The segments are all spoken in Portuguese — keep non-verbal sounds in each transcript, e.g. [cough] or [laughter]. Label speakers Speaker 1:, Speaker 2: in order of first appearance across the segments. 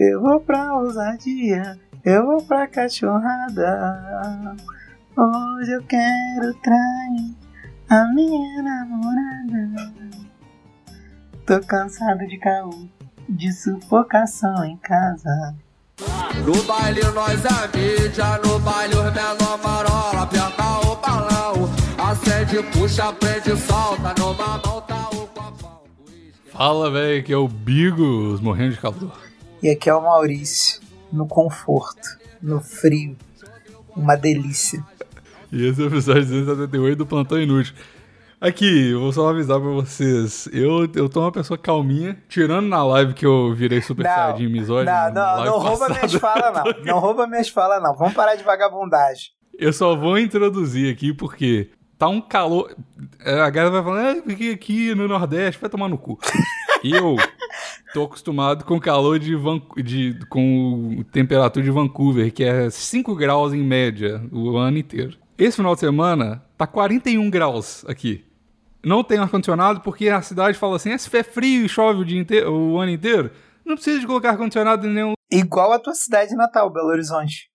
Speaker 1: Eu vou pra ousadia, eu vou pra cachorrada. Hoje eu quero trair a minha namorada. Tô cansado de caô, de sufocação em casa.
Speaker 2: No baile nós é mídia, no baile os menor marola, aperta o balão, acende, puxa, prende, solta, numa mão tá o copão.
Speaker 3: Fala, velho, que é o Bigos morrendo de calor.
Speaker 1: E aqui é o Maurício, no conforto, no frio, uma delícia.
Speaker 3: E esse é o episódio 278 do Plantão Inútil. Aqui, eu vou só avisar pra vocês. Eu, eu tô uma pessoa calminha, tirando na live que eu virei super
Speaker 1: Não,
Speaker 3: saiyajin misógino.
Speaker 1: Não, não, não rouba
Speaker 3: passada.
Speaker 1: minhas falas, não. Não rouba minhas falas, [laughs] não. Vamos parar de vagabundagem.
Speaker 3: Eu só vou introduzir aqui porque tá um calor. É, A galera vai falar, é, porque aqui no Nordeste vai tomar no cu. [laughs] eu tô acostumado com o calor de, Van... de com o temperatura de Vancouver, que é 5 graus em média o ano inteiro. Esse final de semana tá 41 graus aqui. Não tem ar-condicionado porque a cidade fala assim: "Ah, se é frio e chove o, dia inteiro, o ano inteiro, não precisa de colocar ar-condicionado em nenhum
Speaker 1: Igual a tua cidade natal, Belo Horizonte.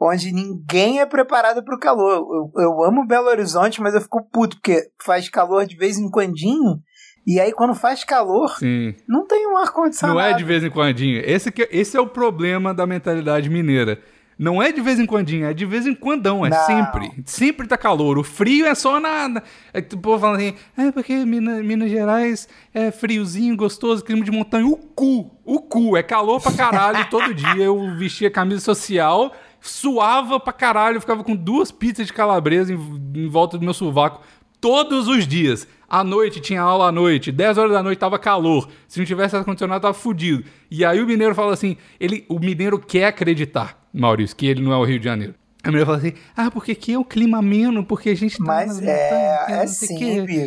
Speaker 1: Onde ninguém é preparado pro calor. Eu, eu amo Belo Horizonte, mas eu fico puto, porque faz calor de vez em quandinho. E aí, quando faz calor,
Speaker 3: Sim.
Speaker 1: não tem um ar-condicionado.
Speaker 3: Não é de vez em quando. Esse, que, esse é o problema da mentalidade mineira. Não é de vez em quando, é de vez em quando, é
Speaker 1: Não.
Speaker 3: sempre. Sempre tá calor. O frio é só nada. É que o povo fala assim, é porque Minas, Minas Gerais é friozinho, gostoso, clima de montanha. O cu, o cu, é calor pra caralho [laughs] todo dia. Eu vestia camisa social, suava pra caralho, ficava com duas pizzas de calabresa em, em volta do meu sovaco todos os dias. À noite tinha aula à noite, 10 horas da noite tava calor. Se não tivesse ar-condicionado, tava fudido. E aí o mineiro fala assim: ele, o mineiro quer acreditar, Maurício, que ele não é o Rio de Janeiro. O mineiro fala assim: ah, porque aqui é o clima ameno, porque a gente tá
Speaker 1: Mas é- é sim.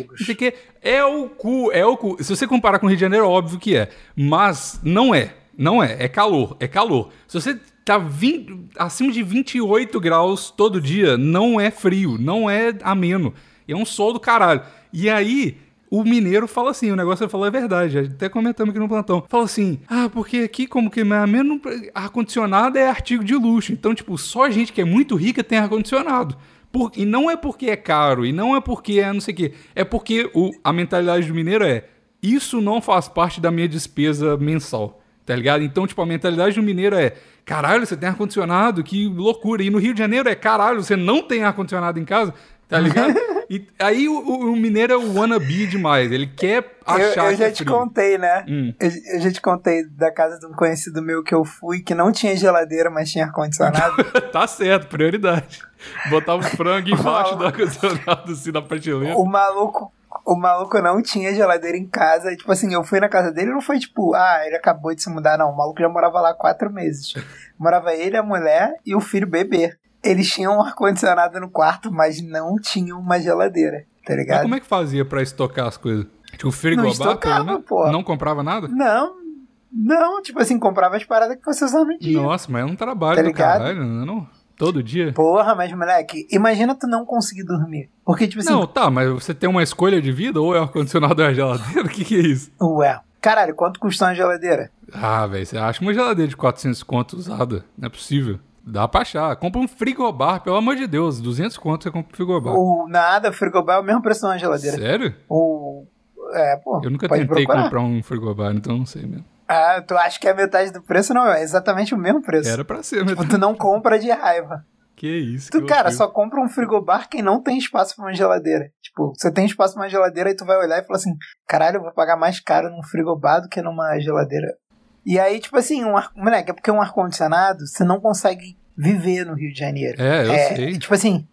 Speaker 3: Não sei o quê. É o cu, é o cu. Se você comparar com o Rio de Janeiro, óbvio que é. Mas não é. Não é. É calor. É calor. Se você tá 20, acima de 28 graus todo dia, não é frio. Não é ameno. É um sol do caralho. E aí, o mineiro fala assim, o negócio ele falou é verdade, até comentamos aqui no plantão. Fala assim, ah, porque aqui como que ameno, ar-condicionado é artigo de luxo. Então, tipo, só gente que é muito rica tem ar-condicionado. Por- e não é porque é caro, e não é porque é não sei o quê. É porque o, a mentalidade do mineiro é, isso não faz parte da minha despesa mensal. Tá ligado? Então, tipo, a mentalidade do mineiro é: caralho, você tem ar-condicionado, que loucura. E no Rio de Janeiro é: caralho, você não tem ar-condicionado em casa, tá ligado? [laughs] e aí o, o- mineiro é o wannabe demais. Ele quer
Speaker 1: Eu,
Speaker 3: achar
Speaker 1: eu
Speaker 3: que
Speaker 1: já
Speaker 3: é
Speaker 1: te
Speaker 3: frio.
Speaker 1: contei, né?
Speaker 3: Hum.
Speaker 1: Eu, eu já te contei da casa de um conhecido meu que eu fui, que não tinha geladeira, mas tinha ar-condicionado. [laughs]
Speaker 3: tá certo, prioridade. Botava [laughs] o frango embaixo do ar-condicionado, assim, na prateleira.
Speaker 1: o maluco. O maluco não tinha geladeira em casa. Tipo assim, eu fui na casa dele não foi tipo, ah, ele acabou de se mudar, não. O maluco já morava lá há quatro meses. Morava ele, a mulher e o filho bebê. Eles tinham um ar-condicionado no quarto, mas não tinham uma geladeira, tá
Speaker 3: Mas
Speaker 1: ligado?
Speaker 3: como é que fazia pra estocar as coisas? Tipo,
Speaker 1: Não
Speaker 3: frigobar,
Speaker 1: estocava,
Speaker 3: pelo menos?
Speaker 1: pô.
Speaker 3: Não comprava nada?
Speaker 1: Não, não, tipo assim, comprava as paradas que você usava no dia.
Speaker 3: Nossa, mas é um trabalho
Speaker 1: Tá
Speaker 3: do
Speaker 1: ligado?
Speaker 3: caralho, não é não? Todo dia?
Speaker 1: Porra, mas moleque, imagina tu não conseguir dormir. Porque, tipo assim,
Speaker 3: Não, tá, mas você tem uma escolha de vida ou é o ar-condicionado ou é geladeira? [laughs] O que, que é isso?
Speaker 1: ué. Caralho, quanto custa uma geladeira?
Speaker 3: Ah, velho, você acha uma geladeira de 400 conto usada? Não é possível. Dá pra achar. Compra um frigobar, pelo amor de Deus. 200 conto você compra um frigobar.
Speaker 1: Ou nada, frigobar é o mesmo preço de uma geladeira.
Speaker 3: Sério?
Speaker 1: Ou. É, pô.
Speaker 3: Eu nunca tentei
Speaker 1: procurar.
Speaker 3: comprar um frigobar, então não sei mesmo.
Speaker 1: Ah, tu acha que é metade do preço? Não, é exatamente o mesmo preço.
Speaker 3: Era pra ser, mas...
Speaker 1: Tipo, tu não compra de raiva.
Speaker 3: Que isso,
Speaker 1: Tu,
Speaker 3: que
Speaker 1: cara, só compra um frigobar quem não tem espaço pra uma geladeira. Tipo, você tem espaço pra uma geladeira e tu vai olhar e fala assim: caralho, eu vou pagar mais caro num frigobar do que numa geladeira. E aí, tipo assim, um ar... moleque, é porque um ar-condicionado você não consegue viver no Rio de Janeiro.
Speaker 3: É, eu sei.
Speaker 1: Tipo assim.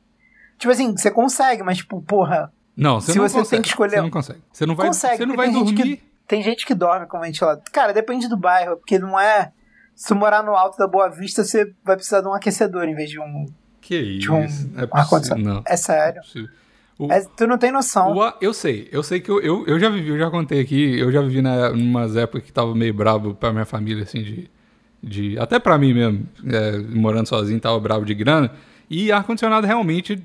Speaker 1: Tipo assim, você consegue, mas tipo, porra,
Speaker 3: Não, você
Speaker 1: se
Speaker 3: não
Speaker 1: você
Speaker 3: consegue.
Speaker 1: tem que escolher-
Speaker 3: Você não consegue. Você não vai,
Speaker 1: Consegue,
Speaker 3: você não vai
Speaker 1: tem gente
Speaker 3: dormir...
Speaker 1: que- tem gente que dorme com ventilador. Cara, depende do bairro, porque não é. Se tu morar no alto da Boa Vista, você vai precisar de um aquecedor em vez de um.
Speaker 3: Que
Speaker 1: de um
Speaker 3: isso, não é possível. Não,
Speaker 1: É sério.
Speaker 3: é. O-
Speaker 1: É, tu não tem noção.
Speaker 3: O eu sei, eu sei que eu, eu, eu já vivi, eu já contei aqui, eu já vivi na, umas épocas que tava meio bravo pra minha família, assim, de. De até pra mim mesmo, é, morando sozinho, tava bravo de grana. E ar-condicionado realmente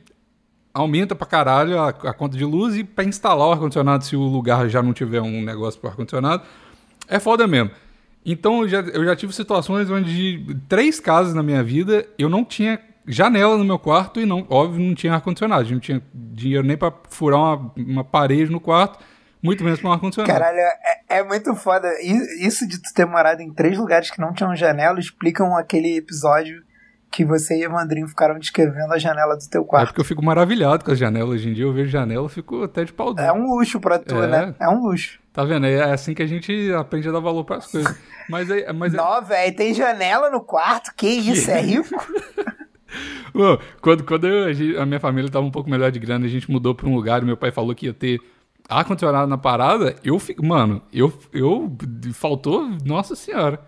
Speaker 3: aumenta pra caralho a, a conta de luz e pra instalar o ar-condicionado, se o lugar já não tiver um negócio pro ar-condicionado, é foda mesmo. Então eu já, eu já tive situações onde três casas na minha vida eu não tinha janela no meu quarto e não, óbvio, não tinha ar-condicionado. Não tinha dinheiro nem pra furar uma, uma parede no quarto, muito menos pra um ar-condicionado.
Speaker 1: Caralho, é, é muito foda. Isso de tu ter morado em três lugares que não tinham janela explicam aquele episódio que você e o Evandrinho ficaram descrevendo a janela do teu
Speaker 3: É
Speaker 1: quarto.
Speaker 3: porque eu fico maravilhado com as janelas. Hoje em dia eu vejo janela, eu fico até de pau duro.
Speaker 1: É um luxo pra tu,
Speaker 3: É.
Speaker 1: né? É um luxo.
Speaker 3: Tá vendo? É assim que a gente aprende a dar valor pras coisas. [laughs] Mas é. Mas é
Speaker 1: Não, velho, tem janela no quarto? Que isso, é rico? [laughs]
Speaker 3: Bom, quando, quando eu- a minha família tava um pouco melhor de grana, a gente mudou pra um lugar e meu pai falou que ia ter ar-condicionado na parada, eu fico. Mano, eu, eu. Faltou. Nossa senhora.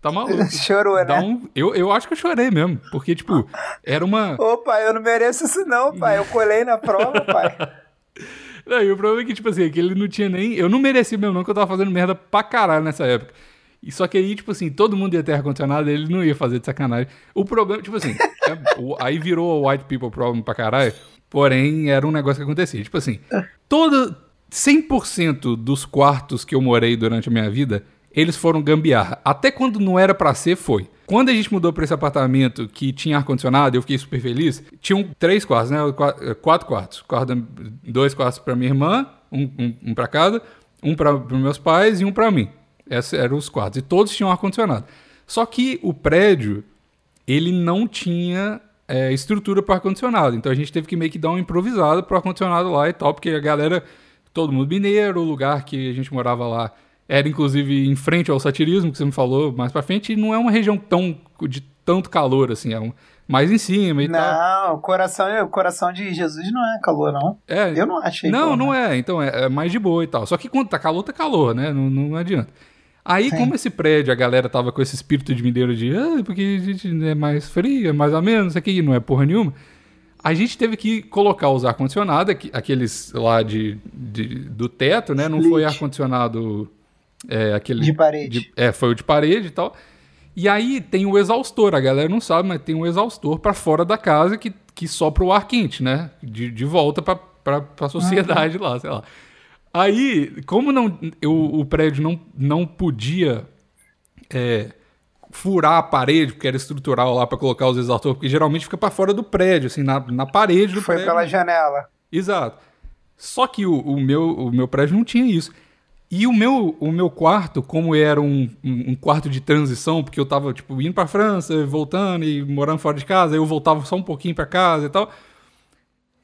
Speaker 3: Tá maluco. [laughs]
Speaker 1: Chorou, né?
Speaker 3: um, eu, eu acho que eu chorei mesmo. Porque, tipo, era uma. [laughs]
Speaker 1: Ô, pai, eu não mereço isso não, pai. Eu colei na prova, pai. [laughs]
Speaker 3: Não, e o problema é que, tipo assim, é que ele não tinha nem. Eu não mereci mesmo, não, que eu tava fazendo merda pra caralho nessa época. E só que aí, tipo assim, todo mundo ia ter ar-condicionado, ele não ia fazer de sacanagem. O problema, tipo assim, é- o- aí virou o white people problem pra caralho, porém era um negócio que acontecia. Tipo assim, todo. 100% dos quartos que eu morei durante a minha vida, eles foram gambiarra. Até quando não era pra ser, foi. Quando a gente mudou pra esse apartamento que tinha ar-condicionado, eu fiquei super feliz. Tinham três quartos, né? Eh, Quatro quartos. Quarto dois quartos pra minha irmã, um, um, um pra cada, um para meus pais e um pra mim. Esses eram os quartos. E todos tinham ar-condicionado. Só que o prédio, ele não tinha é, estrutura para ar-condicionado. Então a gente teve que meio que dar uma improvisada pro ar-condicionado lá e tal, porque a galera, todo mundo mineiro, o lugar que a gente morava lá era inclusive em frente ao satirismo, que você me falou mais pra frente, e não é uma região tão de tanto calor assim, é um, mais em cima e tal.
Speaker 1: Não, o coração, o coração de Jesus não é calor, não.
Speaker 3: É,
Speaker 1: Eu não achei.
Speaker 3: não, não
Speaker 1: menos.
Speaker 3: é. Então é, é mais de boa e tal. Só que quando tá calor, tá calor, né? Não, não adianta. Aí,
Speaker 1: Sim.
Speaker 3: como esse prédio, a galera tava com esse espírito de mineiro de ah, porque a gente é mais frio, é mais ou menos, isso aqui não é porra nenhuma. A gente teve que colocar os ar-condicionado, aqueles lá de, de- do teto, né? Não
Speaker 1: Split.
Speaker 3: foi ar-condicionado é, aquele.
Speaker 1: De parede.
Speaker 3: de- é, foi o de parede e tal. E aí tem o exaustor, a galera não sabe, mas tem um exaustor pra fora da casa que, que sopra o ar quente, né? De, de volta pra, pra sociedade lá, sei lá. Aí, como não, eu, o prédio não, não podia é, furar a parede, porque era estrutural lá pra colocar os exaustores, porque geralmente fica pra fora do prédio, assim, na, na parede do
Speaker 1: Foi
Speaker 3: prédio.
Speaker 1: pela janela.
Speaker 3: Exato. Só que o, o meu, o meu prédio não tinha isso. E o meu, o meu quarto, como era um, um, quarto de transição, porque eu tava, tipo, indo pra França, voltando e morando fora de casa, aí eu voltava só um pouquinho pra casa e tal.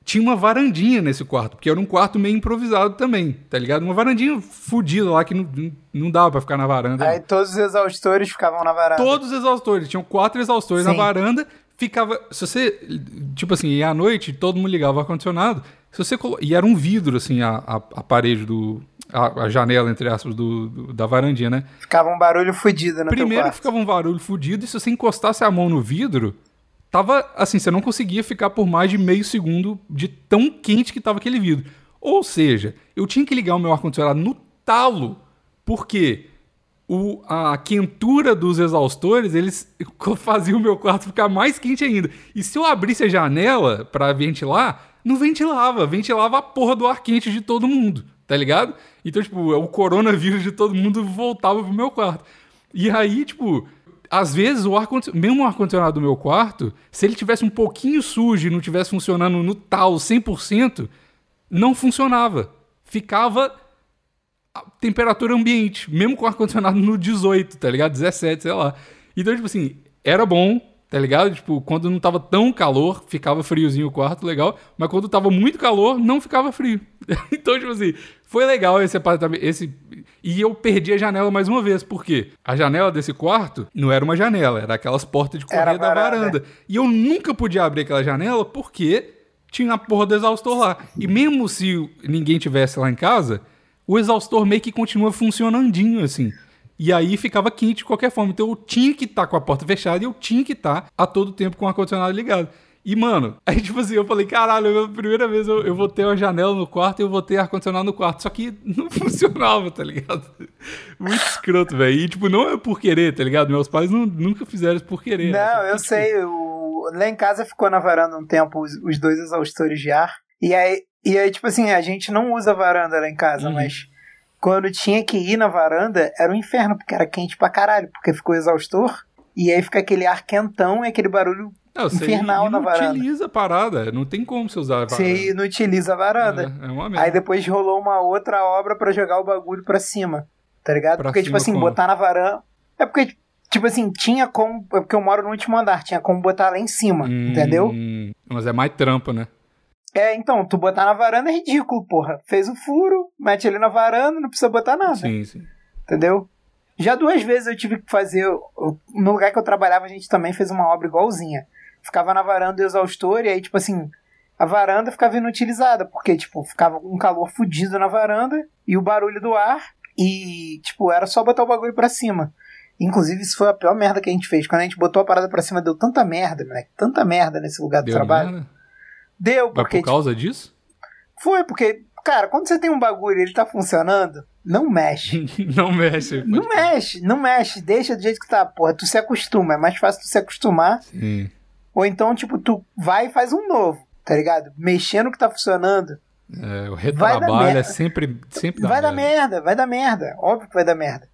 Speaker 3: Tinha uma varandinha nesse quarto, porque era um quarto meio improvisado também, tá ligado? Uma varandinha fodida lá que não, não- dava pra ficar na varanda.
Speaker 1: Aí todos os exaustores ficavam na varanda.
Speaker 3: Todos os exaustores, tinham quatro exaustores na
Speaker 1: Sim.
Speaker 3: varanda, ficava. Se você. Tipo assim, e à noite todo mundo ligava o ar-condicionado. Se você colo... E era um vidro, assim, a, a, a parede do. A, a janela, entre aspas, do, do- da varandinha, né?
Speaker 1: Ficava um barulho fudido no teu
Speaker 3: Primeiro
Speaker 1: quarto.
Speaker 3: ficava um barulho fudido, e se você encostasse a mão no vidro, tava assim, você não conseguia ficar por mais de meio segundo de tão quente que tava aquele vidro. Ou seja, eu tinha que ligar o meu ar-condicionado no talo, porque o, a quentura dos exaustores, eles [laughs] faziam o meu quarto ficar mais quente ainda. E se eu abrisse a janela para ventilar, não ventilava, ventilava a porra do ar quente de todo mundo, tá ligado? Então, tipo, o coronavírus de todo mundo voltava pro meu quarto. E aí, tipo, às vezes o ar mesmo o ar-condicionado do meu quarto, se ele tivesse um pouquinho sujo e não tivesse funcionando no tal 100%, não funcionava. Ficava temperatura ambiente, mesmo com o ar-condicionado no 18, tá ligado? 17, sei lá. Então, tipo assim, era bom, tá ligado? Tipo, quando não tava tão calor, ficava friozinho o quarto, legal. Mas quando tava muito calor, não ficava frio. [laughs] então, tipo assim, foi legal esse apartamento. Esse... E eu perdi a janela mais uma vez, por quê? A janela desse quarto não era uma janela, era aquelas portas de correr da
Speaker 1: varanda.
Speaker 3: E eu nunca podia abrir aquela janela porque tinha a porra do exaustor lá. E mesmo se ninguém tivesse lá em casa, o exaustor meio que continua funcionandinho, assim. E aí ficava quente de qualquer forma. Então eu tinha que estar com a porta fechada e eu tinha que estar a todo tempo com o ar-condicionado ligado. E, mano, [laughs] aí tipo assim, eu falei, caralho, a primeira vez eu, eu vou ter uma janela no quarto e eu vou ter ar-condicionado no quarto. Só que [laughs] não funcionava, tá ligado? [laughs] Muito escroto, velho. E, tipo, não é por querer, tá ligado? Meus pais não- nunca fizeram isso por querer. né?
Speaker 1: Não,
Speaker 3: que,
Speaker 1: eu
Speaker 3: tipo,
Speaker 1: sei. O... Lá em casa ficou na varanda um tempo os, os dois exaustores de ar. E aí, e aí, tipo assim, a gente não usa varanda lá em casa,
Speaker 3: Uhum.
Speaker 1: mas quando tinha que ir na varanda, era um inferno, porque era quente pra caralho, porque ficou exaustor. E aí fica aquele ar quentão e aquele barulho
Speaker 3: Não, você
Speaker 1: infernal na varanda.
Speaker 3: inutiliza a parada. Não tem como você usar a varanda.
Speaker 1: Você inutiliza a varanda.
Speaker 3: É, é uma merda.
Speaker 1: Aí depois rolou uma outra obra pra jogar o bagulho pra cima. Tá ligado?
Speaker 3: Pra
Speaker 1: porque, tipo assim,
Speaker 3: como?
Speaker 1: botar na varanda. É porque, tipo assim, tinha como. É porque eu moro no último andar, tinha como botar lá em cima,
Speaker 3: Hum,
Speaker 1: entendeu?
Speaker 3: Mas é mais trampo, né?
Speaker 1: É, então, tu botar na varanda é ridículo, porra. Fez o furo, mete ele na varanda, não precisa botar nada.
Speaker 3: Sim, sim.
Speaker 1: Entendeu? Já duas vezes eu tive que fazer. No lugar que eu trabalhava, a gente também fez uma obra igualzinha. Ficava na varanda exaustor e aí, tipo assim, a varanda ficava inutilizada, porque, tipo, ficava um calor fudido na varanda e o barulho do ar. E, tipo, era só botar o bagulho pra cima. Inclusive, isso foi a pior merda que a gente fez. Quando a gente botou a parada pra cima, deu tanta merda, moleque. Tanta merda nesse lugar do
Speaker 3: Deu
Speaker 1: trabalho.
Speaker 3: merda?
Speaker 1: Deu,
Speaker 3: Mas
Speaker 1: porque.
Speaker 3: por causa disso?
Speaker 1: tipo, foi, porque, cara, quando você tem um bagulho e ele tá funcionando, não mexe. [laughs]
Speaker 3: não mexe.
Speaker 1: Não mexe, não mexe, deixa do jeito que tá, porra. Tu se acostuma, é mais fácil tu se acostumar.
Speaker 3: Sim.
Speaker 1: Ou então, tipo, tu vai e faz um novo, tá ligado? Mexendo no que tá funcionando.
Speaker 3: É, o retrabalho é sempre, sempre dá
Speaker 1: vai dar
Speaker 3: merda.
Speaker 1: merda, vai dar merda. Óbvio que vai dar merda.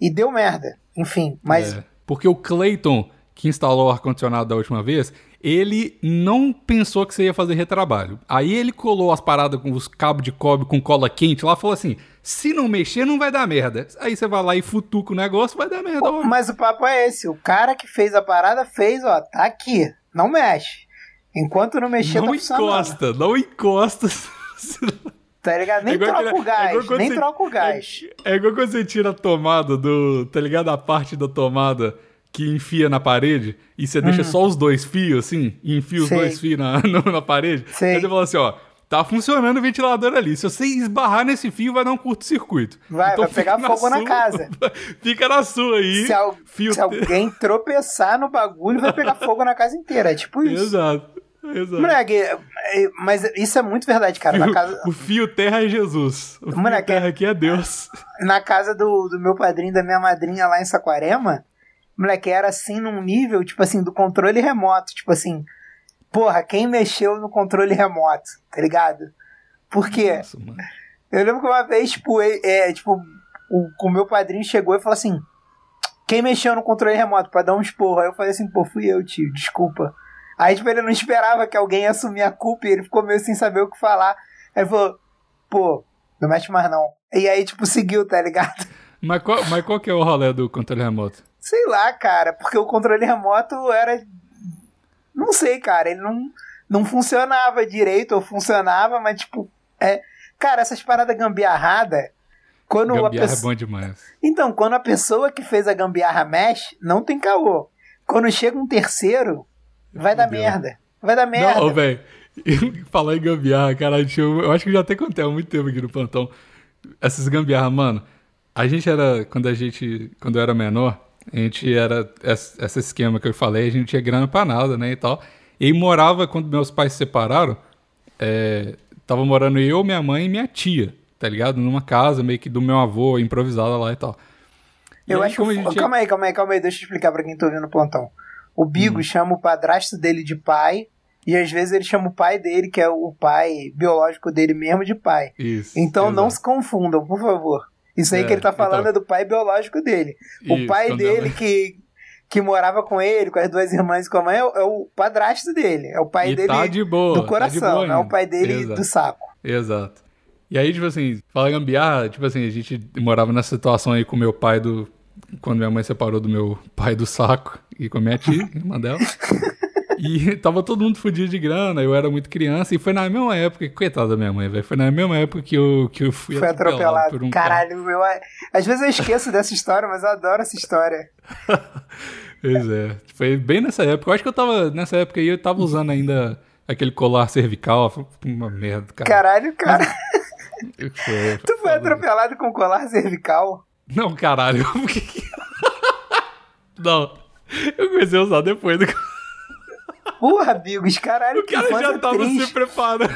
Speaker 1: E deu merda. Enfim, mas.
Speaker 3: É, porque o Clayton, que instalou o ar-condicionado da última vez, ele não pensou que você ia fazer retrabalho. Aí ele colou as paradas com os cabos de cobre com cola quente lá e falou assim: se não mexer, não vai dar merda. Aí você vai lá e futuca o negócio, vai dar merda. óbvio.
Speaker 1: Mas o papo é esse. O cara que fez a parada fez, ó, tá aqui. Não mexe. Enquanto não mexer,
Speaker 3: não
Speaker 1: tá
Speaker 3: encosta, não encosta. [laughs]
Speaker 1: Tá ligado? Nem
Speaker 3: É
Speaker 1: troca o gás.
Speaker 3: é igual quando
Speaker 1: nem
Speaker 3: você-
Speaker 1: troca o gás.
Speaker 3: É, é igual quando você tira a tomada do. Tá ligado? A parte da tomada que enfia na parede e você deixa só os dois fios, assim, e enfia os
Speaker 1: Hum. Sei.
Speaker 3: dois fios na, [laughs] no- na parede.
Speaker 1: Sei.
Speaker 3: Aí você fala assim, ó. Tá funcionando o ventilador ali. Se você esbarrar nesse fio, vai dar um curto-circuito.
Speaker 1: Vai, vai
Speaker 3: fica
Speaker 1: pegar fogo na
Speaker 3: sua-
Speaker 1: casa. [laughs]
Speaker 3: fica na sua aí.
Speaker 1: Se, al-
Speaker 3: fio
Speaker 1: se alguém tropeçar no bagulho, vai pegar fogo na casa inteira. É tipo isso.
Speaker 3: Exato. Exato.
Speaker 1: Moleque, é- mas isso é muito verdade, cara. Na
Speaker 3: Fio-
Speaker 1: casa,
Speaker 3: O fio terra é Jesus. O fio
Speaker 1: Moleque,
Speaker 3: terra aqui é Deus.
Speaker 1: na casa do, do meu padrinho, da minha madrinha lá em Saquarema, moleque, era assim num nível, tipo assim, do controle remoto. Tipo assim, porra, quem mexeu no controle remoto, tá ligado? Porque
Speaker 3: Nossa,
Speaker 1: eu lembro que uma vez, tipo, ele- é, tipo o, o meu padrinho chegou e falou assim: quem mexeu no controle remoto pra dar um esporro? Aí eu falei assim, pô, fui eu, tio, desculpa. Aí, tipo, ele não esperava que alguém assumir a culpa e ele ficou meio sem saber o que falar. Aí ele falou, pô, não mexe mais não. E aí, tipo, seguiu, tá ligado?
Speaker 3: Mas qual, mas qual que é o rolê do controle remoto?
Speaker 1: Sei lá, cara, porque o controle remoto era. Não sei, cara, ele não, não funcionava direito, ou funcionava, mas tipo. É... Cara, essas paradas gambiarrada. Quando a
Speaker 3: Gambiarra é
Speaker 1: pessoa...
Speaker 3: bom demais.
Speaker 1: Então, quando a pessoa que fez a gambiarra mexe, não tem caô. Quando chega um terceiro, vai dar
Speaker 3: Fudeu.
Speaker 1: merda. Vai dar merda.
Speaker 3: Não, velho. [laughs] Falar em gambiarra, cara, tinha- eu acho que já até contei há muito tempo aqui no plantão. Essas gambiarra, mano. A gente era, quando a gente, quando eu era menor, a gente era, esse esquema que eu falei, a gente tinha grana pra nada, né, e tal. E morava, quando meus pais se separaram, é, tava morando eu, minha mãe e minha tia, tá ligado? Numa casa meio que do meu avô, improvisada lá e tal. E
Speaker 1: Eu
Speaker 3: aí,
Speaker 1: acho que.
Speaker 3: gente-
Speaker 1: Calma aí, calma aí, calma aí. Deixa eu explicar pra quem tá ouvindo o plantão. O
Speaker 3: Hum.
Speaker 1: Bigo chama o padrasto dele de pai. E às vezes ele chama o pai dele, que é o pai biológico dele mesmo, de pai.
Speaker 3: Isso.
Speaker 1: Então não
Speaker 3: exato.
Speaker 1: se confundam, por favor. Isso aí
Speaker 3: É,
Speaker 1: que ele tá falando
Speaker 3: então.
Speaker 1: é do pai biológico dele. O
Speaker 3: Isso,
Speaker 1: pai
Speaker 3: quando
Speaker 1: dele que, que morava com ele, com as duas irmãs e com a mãe, é o, é o padrasto dele. É o pai
Speaker 3: E
Speaker 1: dele
Speaker 3: tá de boa.
Speaker 1: do
Speaker 3: tá
Speaker 1: coração,
Speaker 3: boa
Speaker 1: não é o pai dele
Speaker 3: Exato.
Speaker 1: do saco.
Speaker 3: Exato. E aí, tipo assim, fala gambiarra, tipo assim, a gente morava nessa situação aí com meu pai do. Quando minha mãe separou do meu pai do saco e com a minha tia, [laughs] irmã dela. E [laughs] tava todo mundo fudido de grana, eu era muito criança, e foi na mesma época, coitada da minha mãe, velho, foi na mesma época que eu, que eu fui
Speaker 1: Foi atropelado.
Speaker 3: por um carro.
Speaker 1: Caralho, eu, às vezes eu esqueço dessa história, mas eu adoro essa história. [laughs]
Speaker 3: Pois é, foi bem nessa época. Eu acho que eu tava, nessa época aí, eu tava usando ainda aquele colar cervical, uma merda, cara.
Speaker 1: Caralho, cara. [laughs]
Speaker 3: Foi-
Speaker 1: Tu foi atropelado com colar cervical?
Speaker 3: Não, caralho. Não. Eu comecei a usar depois do
Speaker 1: Porra, Bigos, caralho,
Speaker 3: O
Speaker 1: que
Speaker 3: cara já tava
Speaker 1: triste.
Speaker 3: se preparando.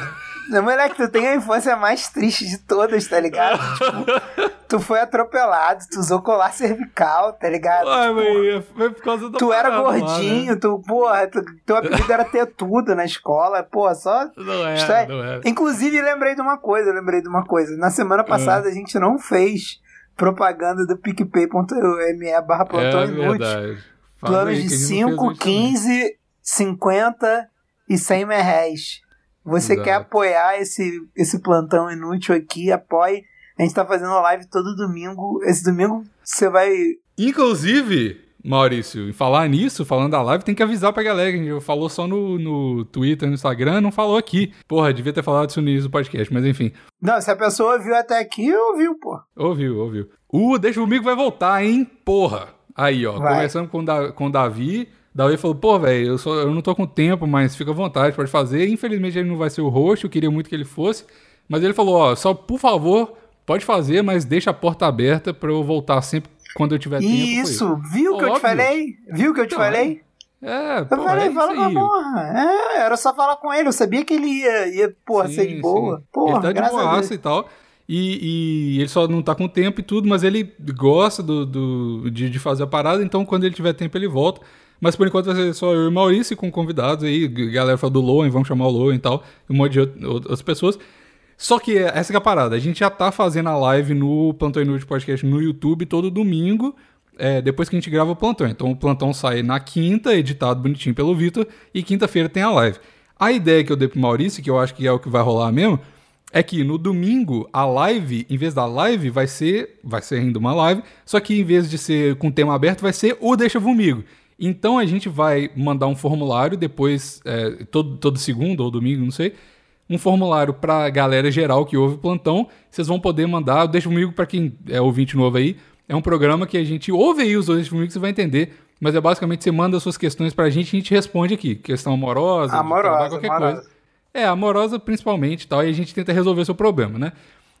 Speaker 1: Não, moleque, tu tem a infância mais triste de todas, tá ligado? [laughs] tipo, Tu foi atropelado, tu usou colar cervical, tá ligado?
Speaker 3: Ué,
Speaker 1: Tipo,
Speaker 3: mas foi por causa da
Speaker 1: tu era
Speaker 3: parada lá, né?
Speaker 1: gordinho, tu, porra, tu, teu apelido era ter tudo na escola, porra, só.
Speaker 3: Não era,
Speaker 1: Estranho.
Speaker 3: não era.
Speaker 1: Inclusive, lembrei de uma coisa, lembrei de uma coisa. Na semana passada a gente não fez propaganda do picpay.me barra plantão
Speaker 3: É
Speaker 1: inútil. Planos de
Speaker 3: que a gente não fez
Speaker 1: 5,
Speaker 3: hoje também.
Speaker 1: 15, 50 e 100 reais. Você
Speaker 3: Exato.
Speaker 1: quer apoiar esse, esse plantão inútil aqui? Apoie. A gente tá fazendo live todo domingo. Esse domingo você vai.
Speaker 3: Inclusive, Maurício, em falar nisso, falando da live, tem que avisar pra galera. A gente falou só no, no Twitter, no Instagram, não falou aqui. Porra, devia ter falado isso no início do podcast, mas enfim.
Speaker 1: Não, se a pessoa viu até aqui, ouviu, pô.
Speaker 3: Ouviu, ouviu. O Deixa Comigo vai voltar, hein? Porra. Aí, ó,
Speaker 1: Vai.
Speaker 3: conversando com, o Da- com o Davi. Davi falou, pô, velho, eu, só- eu não tô com tempo, mas fica à vontade, pode fazer. Infelizmente ele não vai ser o host, eu queria muito que ele fosse. Mas ele falou, ó, só por favor, pode fazer, mas deixa a porta aberta pra eu voltar sempre quando eu tiver tempo.
Speaker 1: Isso, viu que eu te falei? Viu que eu te
Speaker 3: Então,
Speaker 1: falei?
Speaker 3: É,
Speaker 1: Eu
Speaker 3: porra,
Speaker 1: falei,
Speaker 3: é
Speaker 1: fala com a porra. É, era só falar com ele. Eu sabia que ele ia, ia porra,
Speaker 3: Sim,
Speaker 1: ser de boa.
Speaker 3: sim.
Speaker 1: Porra,
Speaker 3: ele tá de
Speaker 1: graças a
Speaker 3: boaça e tal. E, e ele só não tá com tempo e tudo, mas ele gosta do, do- de, de fazer a parada, então quando ele tiver tempo ele volta. Mas por enquanto vai ser só eu e o Maurício com convidados aí, galera fala do Loen, vamos chamar o Loen e tal, um monte de out- outras pessoas. Só que essa que é a parada, a gente já tá fazendo a live no Plantão Inútil Podcast no YouTube todo domingo, é, depois que a gente grava o plantão. Então o plantão sai na quinta, editado bonitinho pelo Vitor, e quinta-feira tem a live. A ideia que eu dei pro Maurício, que eu acho que é o que vai rolar mesmo, é que no domingo a live, em vez da live, vai ser. Vai ser ainda uma live, só que em vez de ser com tema aberto, vai ser o Deixa Comigo. Então a gente vai mandar um formulário depois, é, todo, todo segundo ou domingo, não sei. Um formulário pra galera geral que ouve o plantão. Vocês vão poder mandar. Deixa comigo pra quem é ouvinte novo aí. É um programa que a gente ouve aí os dois comigo, você vai entender. Mas é basicamente você manda suas questões pra gente e a gente responde aqui. Questão amorosa,
Speaker 1: Amorosa,
Speaker 3: qualquer
Speaker 1: amorosa.
Speaker 3: coisa. É, amorosa principalmente e tal, e a gente tenta resolver o seu problema, né?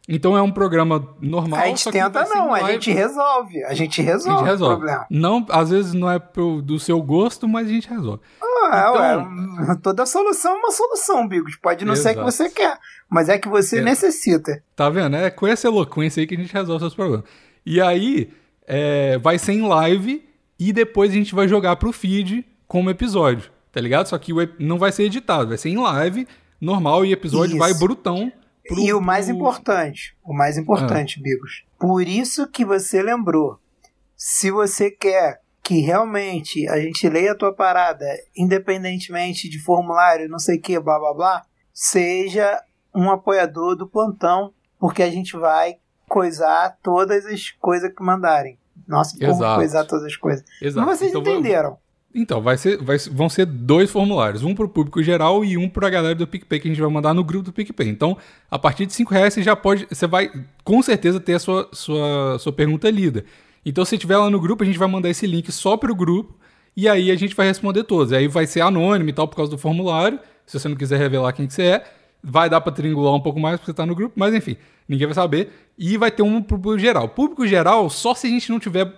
Speaker 3: Então é um programa normal.
Speaker 1: A gente
Speaker 3: que
Speaker 1: tenta
Speaker 3: ser
Speaker 1: não, a gente resolve. A gente
Speaker 3: A
Speaker 1: resolve,
Speaker 3: gente resolve.
Speaker 1: o problema.
Speaker 3: Não, às vezes não é pro- do seu gosto, mas a gente resolve.
Speaker 1: Ah,
Speaker 3: Então-
Speaker 1: ué, toda solução é uma solução, Bigos. Pode não ser a que
Speaker 3: Exato.
Speaker 1: você quer, mas é que você
Speaker 3: É.
Speaker 1: necessita.
Speaker 3: Tá vendo? É com essa eloquência aí que a gente resolve seus problemas. E aí, é, vai ser em live e depois a gente vai jogar pro feed como episódio, tá ligado? Só que não vai ser editado, vai ser em live, normal, e episódio
Speaker 1: Isso.
Speaker 3: vai brutão. Pro-
Speaker 1: e o mais importante, o mais importante,
Speaker 3: Ah.
Speaker 1: Bigos. Por isso que você lembrou. Se você quer que realmente a gente leia a tua parada, independentemente de formulário, não sei o que, blá blá blá, seja um apoiador do plantão, porque a gente vai coisar todas as coisas que mandarem. Nossa, como coisar todas as coisas.
Speaker 3: Exato.
Speaker 1: Mas vocês
Speaker 3: Então,
Speaker 1: entenderam.
Speaker 3: Então, vai ser, vai- vão ser dois formulários. Um pro público geral e um pra galera do PicPay, que a gente vai mandar no grupo do PicPay. Então, a partir de 5 reais, você já pode. Você vai com certeza ter a sua, sua, sua pergunta lida. Então, se tiver lá no grupo, a gente vai mandar esse link só pro grupo. E aí a gente vai responder todos. Aí vai ser anônimo e tal por causa do formulário. Se você não quiser revelar quem que você é. Vai dar pra triangular um pouco mais porque você tá no grupo, mas enfim, ninguém vai saber. E vai ter um pro público geral. Público geral, só se a gente não tiver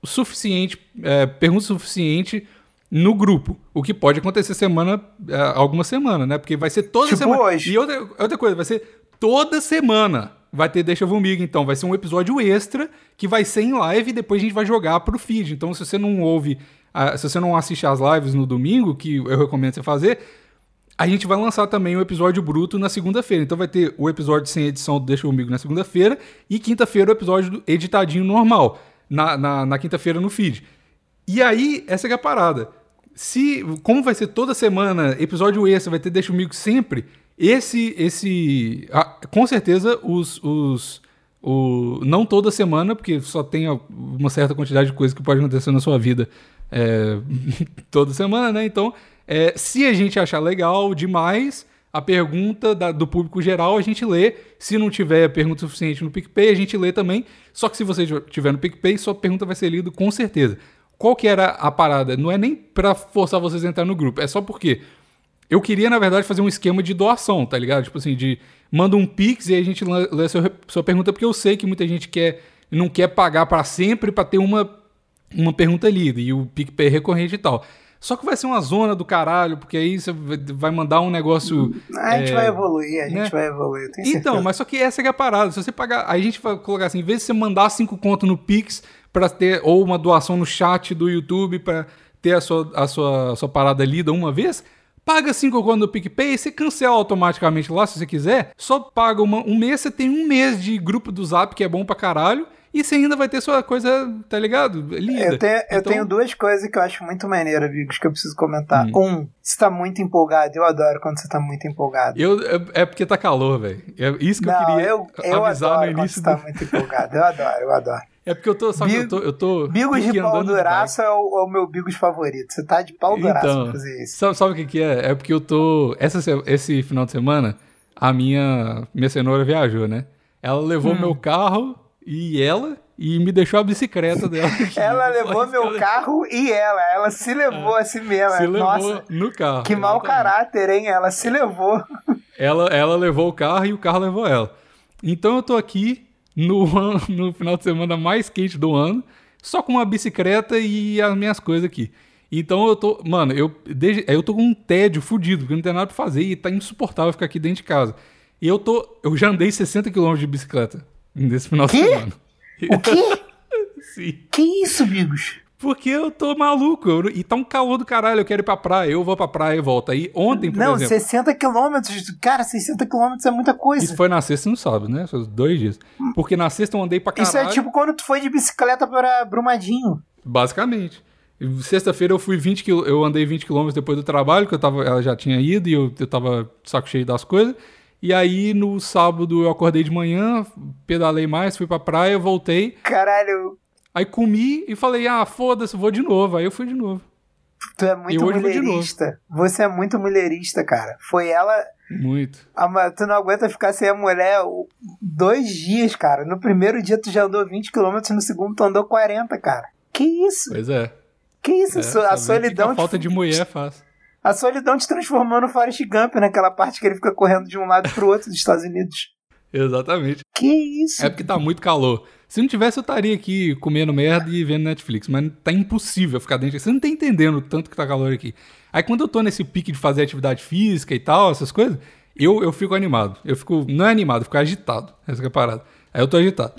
Speaker 3: o suficiente, é, pergunta suficiente no grupo. O que pode acontecer semana, é, alguma semana, né? Porque vai ser toda
Speaker 1: Tipo
Speaker 3: semana.
Speaker 1: hoje.
Speaker 3: E outra, outra coisa, vai ser toda semana. Vai ter Deixa Comigo, então. Vai ser um episódio extra que vai ser em live e depois a gente vai jogar pro feed. Então, se você não ouve, ah, se você não assiste as lives no domingo, que eu recomendo você fazer, a gente vai lançar também o episódio bruto na segunda-feira. Então vai ter o episódio sem edição do Deixa Comigo na segunda-feira e quinta-feira o episódio editadinho normal, na, na, na quinta-feira no feed. E aí, essa é a parada. Se, como vai ser toda semana, episódio extra, vai ter Deixa Comigo sempre, esse, esse, ah, com certeza os, os, o, não toda semana, porque só tem uma certa quantidade de coisas que pode acontecer na sua vida é, [laughs] toda semana, né? Então, é, se a gente achar legal demais, a pergunta da- do público geral a gente lê. Se não tiver pergunta suficiente no PicPay, a gente lê também. Só que se você tiver no PicPay, sua pergunta vai ser lida com certeza. Qual que era a parada? Não é nem pra forçar vocês a entrar no grupo, é só porque eu queria, na verdade, fazer um esquema de doação, tá ligado? Tipo assim, de manda um Pix e aí a gente lê a sua, sua pergunta, porque eu sei que muita gente quer, não quer pagar pra sempre pra ter uma, uma pergunta lida e o PicPay é recorrente e tal. Só que vai ser uma zona do caralho, porque aí você vai mandar um negócio.
Speaker 1: A gente
Speaker 3: é,
Speaker 1: vai evoluir, a gente
Speaker 3: né?
Speaker 1: vai evoluir.
Speaker 3: Então,
Speaker 1: certeza.
Speaker 3: mas só que essa que é a parada. Se você pagar. Aí a gente vai colocar assim, em vez de você mandar cinco conto no Pix pra ter, ou uma doação no chat do YouTube pra ter a sua, a sua, a sua parada lida uma vez, paga cinco conto no PicPay, você cancela automaticamente lá se você quiser. Só paga uma- um mês, você tem um mês de grupo do Zap que é bom pra caralho. E você ainda vai ter sua coisa, tá ligado? Lida.
Speaker 1: Eu tenho, eu
Speaker 3: Então-
Speaker 1: tenho duas coisas que eu acho muito maneira, Vigos, que eu preciso comentar.
Speaker 3: Hum.
Speaker 1: Um, você tá muito empolgado. Eu adoro quando você tá muito empolgado.
Speaker 3: Eu, é, porque tá calor, velho. É isso que eu
Speaker 1: Não,
Speaker 3: queria
Speaker 1: eu, eu
Speaker 3: avisar
Speaker 1: adoro
Speaker 3: no
Speaker 1: quando
Speaker 3: início
Speaker 1: você tá
Speaker 3: do...
Speaker 1: muito empolgado. Eu adoro, eu adoro. [laughs]
Speaker 3: É porque eu tô, sabe,
Speaker 1: Bigo-
Speaker 3: eu tô, eu tô
Speaker 1: Bigos de pau duraço é o, é o meu bigos favorito. Você tá de pau duraço
Speaker 3: Então,
Speaker 1: pra fazer isso.
Speaker 3: sabe, sabe o que, que é? É porque eu tô. Essa, se- esse final de semana, a minha, minha cenoura viajou, né? Ela levou
Speaker 1: Hum.
Speaker 3: meu carro e ela e me deixou a bicicleta dela. [laughs]
Speaker 1: Ela levou meu carro e ela. Ela se levou a si mesma.
Speaker 3: Se levou
Speaker 1: Nossa,
Speaker 3: no carro.
Speaker 1: que mau caráter, hein? Ela se levou.
Speaker 3: Ela, ela levou o carro e o carro levou ela. Então eu tô aqui no, [laughs] no final de semana mais quente do ano, só com uma bicicleta e as minhas coisas aqui. Então eu tô. Mano, eu, desde, eu tô com um tédio fudido, porque não tem nada pra fazer e tá insuportável ficar aqui dentro de casa. E eu tô. Eu já andei 60 km de bicicleta nesse final de semana.
Speaker 1: O quê? [laughs]
Speaker 3: Sim.
Speaker 1: que isso, Bigos?
Speaker 3: Porque eu tô maluco. eu- e tá um calor do caralho. Eu quero ir pra praia. Eu vou pra praia e volto. Aí ontem, por
Speaker 1: Não,
Speaker 3: exemplo.
Speaker 1: 60 quilômetros. Cara, 60 quilômetros é muita coisa.
Speaker 3: Isso foi na sexta e no sábado, né? Foi dois dias. Porque na sexta eu andei pra caralho.
Speaker 1: Isso é tipo quando tu foi de bicicleta para Brumadinho.
Speaker 3: Basicamente. Sexta-feira eu fui 20 quil... eu andei 20 km depois do trabalho, que eu tava, ela já tinha ido e eu, eu tava saco cheio das coisas. E aí no sábado eu acordei de manhã, pedalei mais, fui pra praia, voltei.
Speaker 1: Caralho,
Speaker 3: Aí comi e falei, ah, foda-se, vou de novo. Aí eu fui de novo.
Speaker 1: tu é muito mulherista. Você é muito mulherista, cara. Foi ela.
Speaker 3: Muito.
Speaker 1: a tu não aguenta ficar sem a mulher dois dias, cara. No primeiro dia tu já andou 20 km, no segundo tu andou 40, cara. Que isso?
Speaker 3: Pois é.
Speaker 1: Que isso?
Speaker 3: é
Speaker 1: a
Speaker 3: saber que
Speaker 1: solidão.
Speaker 3: A falta de mulher faz.
Speaker 1: A solidão te transformou no Forrest Gump, naquela parte que ele fica correndo de um lado pro outro dos Estados Unidos.
Speaker 3: Exatamente.
Speaker 1: Que isso?
Speaker 3: É porque tá muito calor. Se não tivesse, eu estaria aqui comendo merda e vendo Netflix. Mas tá impossível ficar dentro. Você não tá entendendo o tanto que tá calor aqui. Aí quando eu tô nesse pique de fazer atividade física e tal, essas coisas, eu, eu fico animado. Eu fico. Não é animado, eu fico agitado. Essa é a parada. Aí eu tô agitado.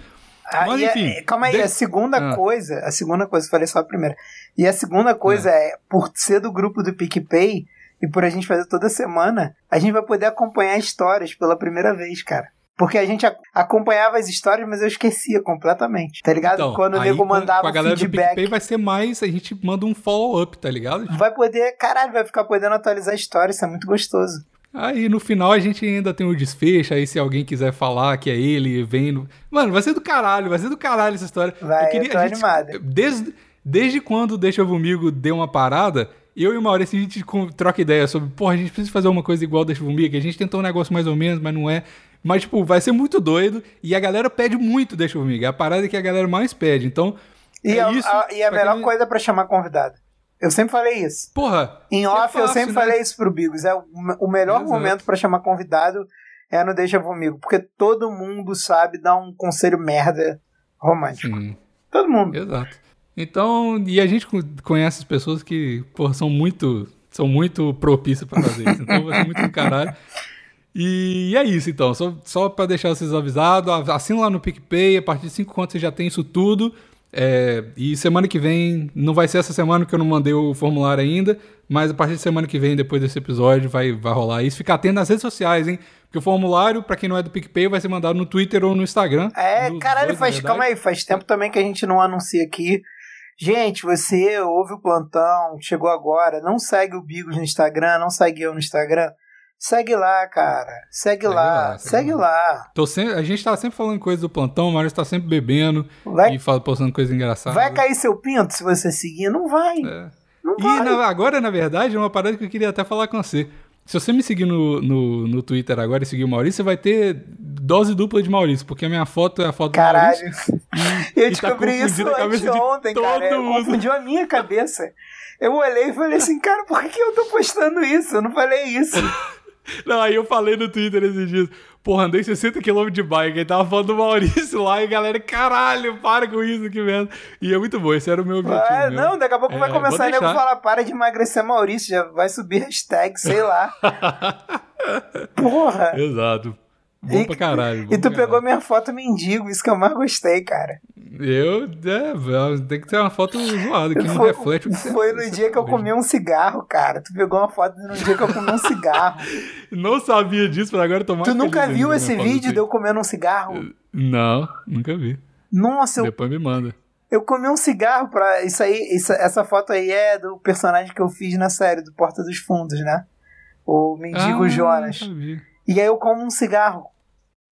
Speaker 1: Ah,
Speaker 3: Mas,
Speaker 1: a-
Speaker 3: enfim,
Speaker 1: calma aí,
Speaker 3: de-
Speaker 1: a segunda
Speaker 3: Ah.
Speaker 1: coisa, a segunda coisa, falei só a primeira. E a segunda coisa é, por ser do grupo do PicPay e por a gente fazer toda semana, a gente vai poder acompanhar histórias pela primeira vez, cara. Porque a gente acompanhava as histórias, mas eu esquecia completamente, tá ligado?
Speaker 3: Então,
Speaker 1: Quando o nego mandava
Speaker 3: com a galera do
Speaker 1: feedback.
Speaker 3: PicPay vai ser mais. A gente manda um follow-up, tá ligado?
Speaker 1: Vai poder, caralho, vai ficar podendo atualizar a história, isso é muito gostoso.
Speaker 3: Aí no final a gente ainda tem o desfecho. Aí se alguém quiser falar que é ele, vem. No... Mano, vai ser do caralho, vai ser do caralho essa história.
Speaker 1: Vai, eu tô
Speaker 3: a gente-
Speaker 1: animado.
Speaker 3: Desde, desde quando o Deixa Vomigo deu uma parada, eu e o Maurício a gente troca ideia sobre, porra, a gente precisa fazer uma coisa igual o Deixa Vomigo. A gente tentou um negócio mais ou menos, mas não é. Mas, tipo, vai ser muito doido. E a galera pede muito Deixa Vomigo. É a parada que a galera mais pede. Então.
Speaker 1: E,
Speaker 3: é
Speaker 1: a,
Speaker 3: isso,
Speaker 1: a- e a
Speaker 3: pra
Speaker 1: melhor
Speaker 3: quem-
Speaker 1: coisa pra chamar convidado. Eu sempre falei isso.
Speaker 3: Porra.
Speaker 1: Em
Speaker 3: é
Speaker 1: off, eu
Speaker 3: fácil,
Speaker 1: sempre
Speaker 3: né?
Speaker 1: falei isso pro Bigos. É o, o melhor
Speaker 3: Exato.
Speaker 1: momento pra chamar convidado é no Deixa Comigo. Porque todo mundo sabe dar um conselho merda romântico.
Speaker 3: Sim.
Speaker 1: Todo mundo.
Speaker 3: Exato. Então, e a gente co- conhece as pessoas que, porra, são muito, são muito propícias pra fazer isso. Então vai ser muito do caralho. E é isso, então. Só, só pra deixar vocês avisados, assina lá no PicPay, a partir de 5 contos você já tem isso tudo. É, e semana que vem, não vai ser essa semana que eu não mandei o formulário ainda, mas a partir de semana que vem, depois desse episódio, vai, vai rolar isso. Fica atento nas redes sociais, hein? Porque o formulário, pra quem não é do PicPay, vai ser mandado no Twitter ou no Instagram.
Speaker 1: É, caralho,
Speaker 3: dois,
Speaker 1: faz, calma aí, faz tempo também que a gente não anuncia aqui. Gente, você ouve o plantão, chegou agora, não segue o Bigos no Instagram, não segue eu no Instagram. Segue lá, cara. Segue,
Speaker 3: Segue
Speaker 1: lá,
Speaker 3: lá,
Speaker 1: segue lá.
Speaker 3: Tô sempre, a gente tá sempre falando coisa do plantão, o Mário tá sempre bebendo
Speaker 1: Vai,
Speaker 3: e fala, postando coisa engraçada.
Speaker 1: vai cair seu pinto se você seguir? Não vai.
Speaker 3: É.
Speaker 1: Não
Speaker 3: E
Speaker 1: vai.
Speaker 3: na- agora, na verdade, é uma parada que eu queria até falar com você. Se você me seguir no, no, no Twitter agora e seguir o Maurício, você vai ter dose dupla de Maurício, porque a minha foto é a foto do
Speaker 1: Caralho.
Speaker 3: Maurício. [laughs]
Speaker 1: Eu
Speaker 3: e tá
Speaker 1: descobri isso
Speaker 3: confundindo a cabeça de
Speaker 1: anteontem, cara.
Speaker 3: todo mundo.
Speaker 1: Confundiu a minha cabeça. Eu olhei e falei assim, cara, por que eu tô postando isso? Eu não falei isso. [laughs]
Speaker 3: Não, aí eu falei no Twitter esses dias. Porra, andei 60km de bike. Aí tava falando do Maurício lá e a galera, caralho, para com isso, que merda. E é muito bom, esse era o meu objetivo.
Speaker 1: É,
Speaker 3: meu.
Speaker 1: não, daqui a pouco vai
Speaker 3: É,
Speaker 1: começar
Speaker 3: vou
Speaker 1: a nego
Speaker 3: deixar.
Speaker 1: falar, para de emagrecer Maurício, já vai subir hashtag, sei lá. [laughs] Porra.
Speaker 3: Exato. Bom
Speaker 1: E-
Speaker 3: pra caralho. bom
Speaker 1: E tu pegou minha foto mendigo, isso que eu mais gostei, cara.
Speaker 3: Eu, é, tem que ter uma foto zoada que não
Speaker 1: Foi-
Speaker 3: reflete o que você
Speaker 1: Foi no
Speaker 3: você
Speaker 1: dia que eu comi um cigarro, cara. Tu pegou uma foto no dia que eu comi um cigarro. [laughs]
Speaker 3: Não sabia disso, mas agora eu tô mais
Speaker 1: tu nunca viu esse vídeo de eu comendo um cigarro?
Speaker 3: Não, nunca vi.
Speaker 1: Nossa, eu,
Speaker 3: Depois me manda.
Speaker 1: eu comi um cigarro pra. Isso aí, isso- essa foto aí é do personagem que eu fiz na série do Porta dos Fundos, né? O mendigo
Speaker 3: Ah,
Speaker 1: Jonas.
Speaker 3: sabia.
Speaker 1: E aí eu como um cigarro.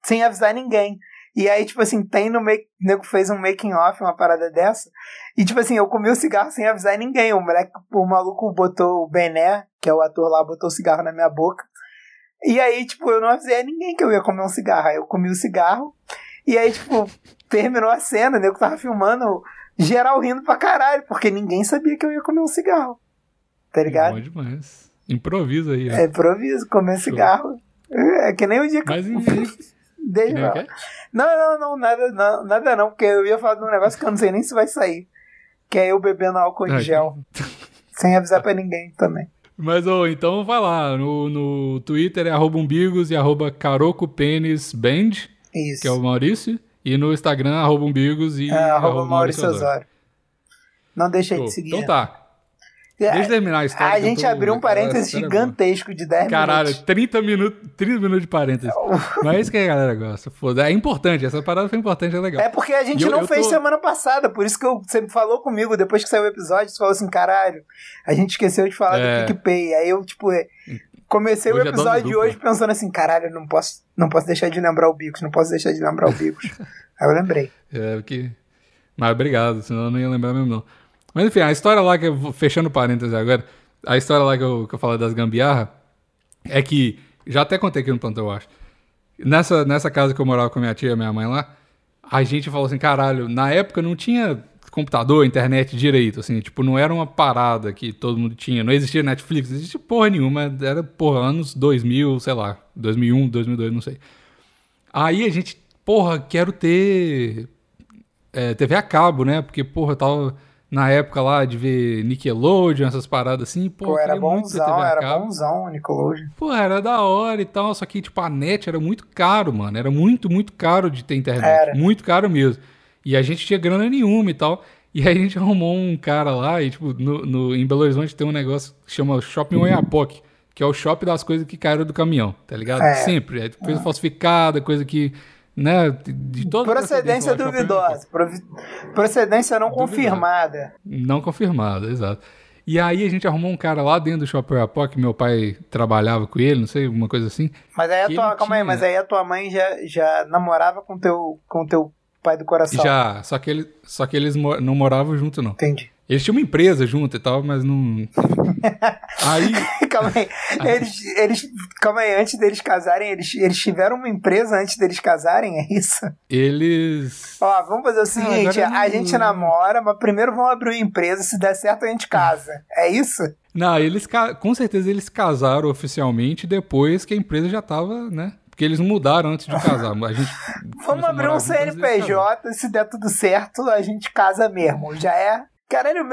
Speaker 1: Sem avisar ninguém. E aí, tipo assim, tem no make. O nego fez um making off, uma parada dessa. E, tipo assim, eu comi o cigarro sem avisar ninguém. O moleque, o maluco botou o Bené, que é o ator lá, botou o cigarro na minha boca. E aí, tipo, eu não avisei a ninguém que eu ia comer um cigarro. Aí eu comi o cigarro. E aí, tipo, terminou a cena, o nego tava filmando, geral rindo pra caralho, porque ninguém sabia que eu ia comer um cigarro. Tá ligado?
Speaker 3: Bom demais. Improvisa aí, ó.
Speaker 1: É improviso, comer
Speaker 3: Show.
Speaker 1: cigarro. É que nem o dia que
Speaker 3: Mas. [laughs]
Speaker 1: Deixa
Speaker 3: que quê?
Speaker 1: não, não, não, nada não, nada não, porque eu ia falar de um negócio que eu não sei nem se vai sair. Que é eu bebendo álcool em gel. Sem avisar pra ninguém também.
Speaker 3: Mas, ô, então vai lá. No, no Twitter é arroba umbigos e arroba carocopênisband,
Speaker 1: Isso.
Speaker 3: que é o Maurício. E no Instagram, arroba umbigos e
Speaker 1: É, arroba Maurício
Speaker 3: Osório.
Speaker 1: Osório. Não deixa
Speaker 3: Show.
Speaker 1: de seguir.
Speaker 3: Então tá. Deixa eu terminar a história.
Speaker 1: a gente
Speaker 3: tô-
Speaker 1: abriu um parênteses
Speaker 3: é
Speaker 1: gigantesco de 10
Speaker 3: boa. Caralho,
Speaker 1: minutos.
Speaker 3: 30 minutos, 30 minutos de parênteses. [laughs] Mas é isso que a galera gosta. Foda. É importante, essa parada foi importante, é legal.
Speaker 1: É porque a gente
Speaker 3: eu-
Speaker 1: não
Speaker 3: eu
Speaker 1: fez
Speaker 3: tô-
Speaker 1: semana passada, por isso que eu, você falou comigo, depois que saiu o episódio, você falou assim, caralho, a gente esqueceu de falar
Speaker 3: É.
Speaker 1: do PicPay. Aí eu, tipo, é, comecei
Speaker 3: Hoje
Speaker 1: o
Speaker 3: é
Speaker 1: episódio de hoje pensando assim, caralho, não posso, não posso deixar de lembrar o Bicos, não posso deixar de lembrar o Bicos. [laughs] Aí eu lembrei.
Speaker 3: É, porque... Mas obrigado, senão eu não ia lembrar mesmo não. Mas enfim, a história lá que eu fechando parênteses agora, a história lá que eu, que eu falei das gambiarra é que, já até contei aqui no plantão, eu acho. Nessa, nessa casa que eu morava com minha tia e minha mãe lá, a gente falou assim, caralho, na época não tinha computador, internet direito, assim, tipo, não era uma parada que todo mundo tinha, não existia Netflix, não existia porra nenhuma, era, porra, anos 2000, sei lá, 2001, 2002, não sei. Aí a gente, porra, quero ter é, TV a cabo, né? Porque, porra, eu tava na época lá de ver Nickelodeon, essas paradas assim. Pô,
Speaker 1: Pô, era bonzão, era
Speaker 3: cabo.
Speaker 1: bonzão Nickelodeon.
Speaker 3: Pô, era da hora e tal, só que, tipo, a net era muito caro, mano. Era muito, muito caro de ter internet.
Speaker 1: Era.
Speaker 3: Muito caro mesmo. E a gente tinha grana nenhuma e tal. E aí a gente [laughs] arrumou um cara lá e, tipo, no, no- em Belo Horizonte tem um negócio que chama Shopping Oiapoque, que é o shopping das coisas que caíram do caminhão, tá ligado?
Speaker 1: É.
Speaker 3: Sempre. É coisa falsificada, coisa que, né, de toda
Speaker 1: Procedência duvidosa. Procedência não
Speaker 3: Duvidosa.
Speaker 1: confirmada.
Speaker 3: Não confirmado, exato. E aí a gente arrumou um cara lá dentro do Shopping Oiapoque, meu pai trabalhava com ele, não sei, alguma coisa assim.
Speaker 1: Mas aí a
Speaker 3: Que
Speaker 1: tua, calma aí,
Speaker 3: tinha-
Speaker 1: mas aí a tua mãe já, já namorava com teu, com teu pai do coração.
Speaker 3: Já, só que, ele, só que eles não moravam junto, não.
Speaker 1: Entendi.
Speaker 3: Eles tinham uma empresa junto e tal, mas não. [laughs] aí.
Speaker 1: calma aí. Eles, eles, calma aí, antes deles casarem, eles, eles tiveram uma empresa antes deles casarem, é isso?
Speaker 3: Eles.
Speaker 1: Ó, vamos fazer o seguinte,
Speaker 3: agora
Speaker 1: a
Speaker 3: não-
Speaker 1: gente namora, mas primeiro vamos abrir uma empresa, se der certo a gente casa. É isso?
Speaker 3: Não, eles com certeza eles casaram oficialmente depois que a empresa já tava, né? Porque eles não mudaram antes de casar. A gente [laughs]
Speaker 1: Vamos abrir um. CNPJ, se der tudo certo, a gente casa mesmo. Já é. Caralho,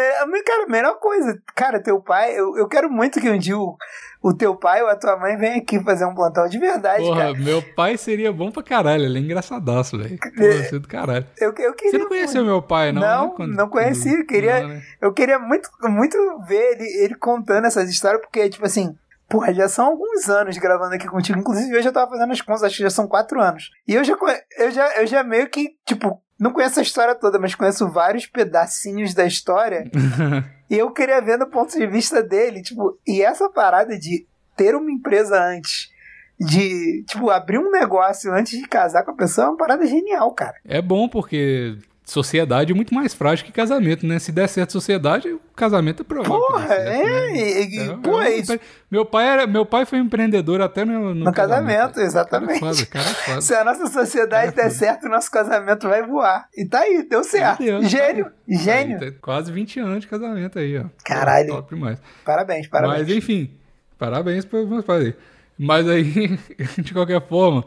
Speaker 1: cara, a melhor coisa. Cara, teu pai, eu, eu quero muito que um dia o, o teu pai ou a tua mãe venha aqui fazer um plantão de verdade,
Speaker 3: Porra,
Speaker 1: cara.
Speaker 3: meu pai seria bom pra caralho, ele é engraçadaço, velho. Você é do caralho.
Speaker 1: Eu, eu queria
Speaker 3: Você não conheceu meu pai, não?
Speaker 1: Não,
Speaker 3: né? Quando-
Speaker 1: não conheci,
Speaker 3: quando-
Speaker 1: queria-
Speaker 3: não, né?
Speaker 1: Eu queria muito, muito ver ele, ele contando essas histórias, porque, tipo assim, porra, já são alguns anos gravando aqui contigo. Inclusive, eu tava fazendo as contas, acho que já são quatro anos. E eu já, eu já, eu já meio que, tipo, não conheço a história toda, mas conheço vários pedacinhos da história. [laughs] e eu queria ver do ponto de vista dele, tipo, e essa parada de ter uma empresa antes. De, tipo, abrir um negócio antes de casar com a pessoa é uma parada genial, cara.
Speaker 3: É bom porque sociedade é muito mais frágil que casamento, né? Se der certo sociedade, o casamento é provável.
Speaker 1: Porra,
Speaker 3: certo, né?
Speaker 1: é, e,
Speaker 3: É,
Speaker 1: pô,
Speaker 3: é,
Speaker 1: é isso.
Speaker 3: Meu pai, era, meu pai foi empreendedor até no, no,
Speaker 1: No casamento, exatamente.
Speaker 3: Cara, é foda, cara, é foda.
Speaker 1: Se a nossa sociedade der certo, o nosso casamento vai voar. E tá aí, deu certo.
Speaker 3: Deu,
Speaker 1: Gênio,
Speaker 3: tá
Speaker 1: gênio.
Speaker 3: Aí, tá quase 20 anos de casamento aí, ó.
Speaker 1: Caralho.
Speaker 3: Top demais.
Speaker 1: Parabéns, parabéns.
Speaker 3: Mas enfim, parabéns para meus pais aí. Mas aí, [laughs] de qualquer forma,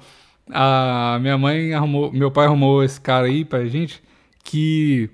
Speaker 3: a minha mãe arrumou, meu pai arrumou esse cara aí pra gente que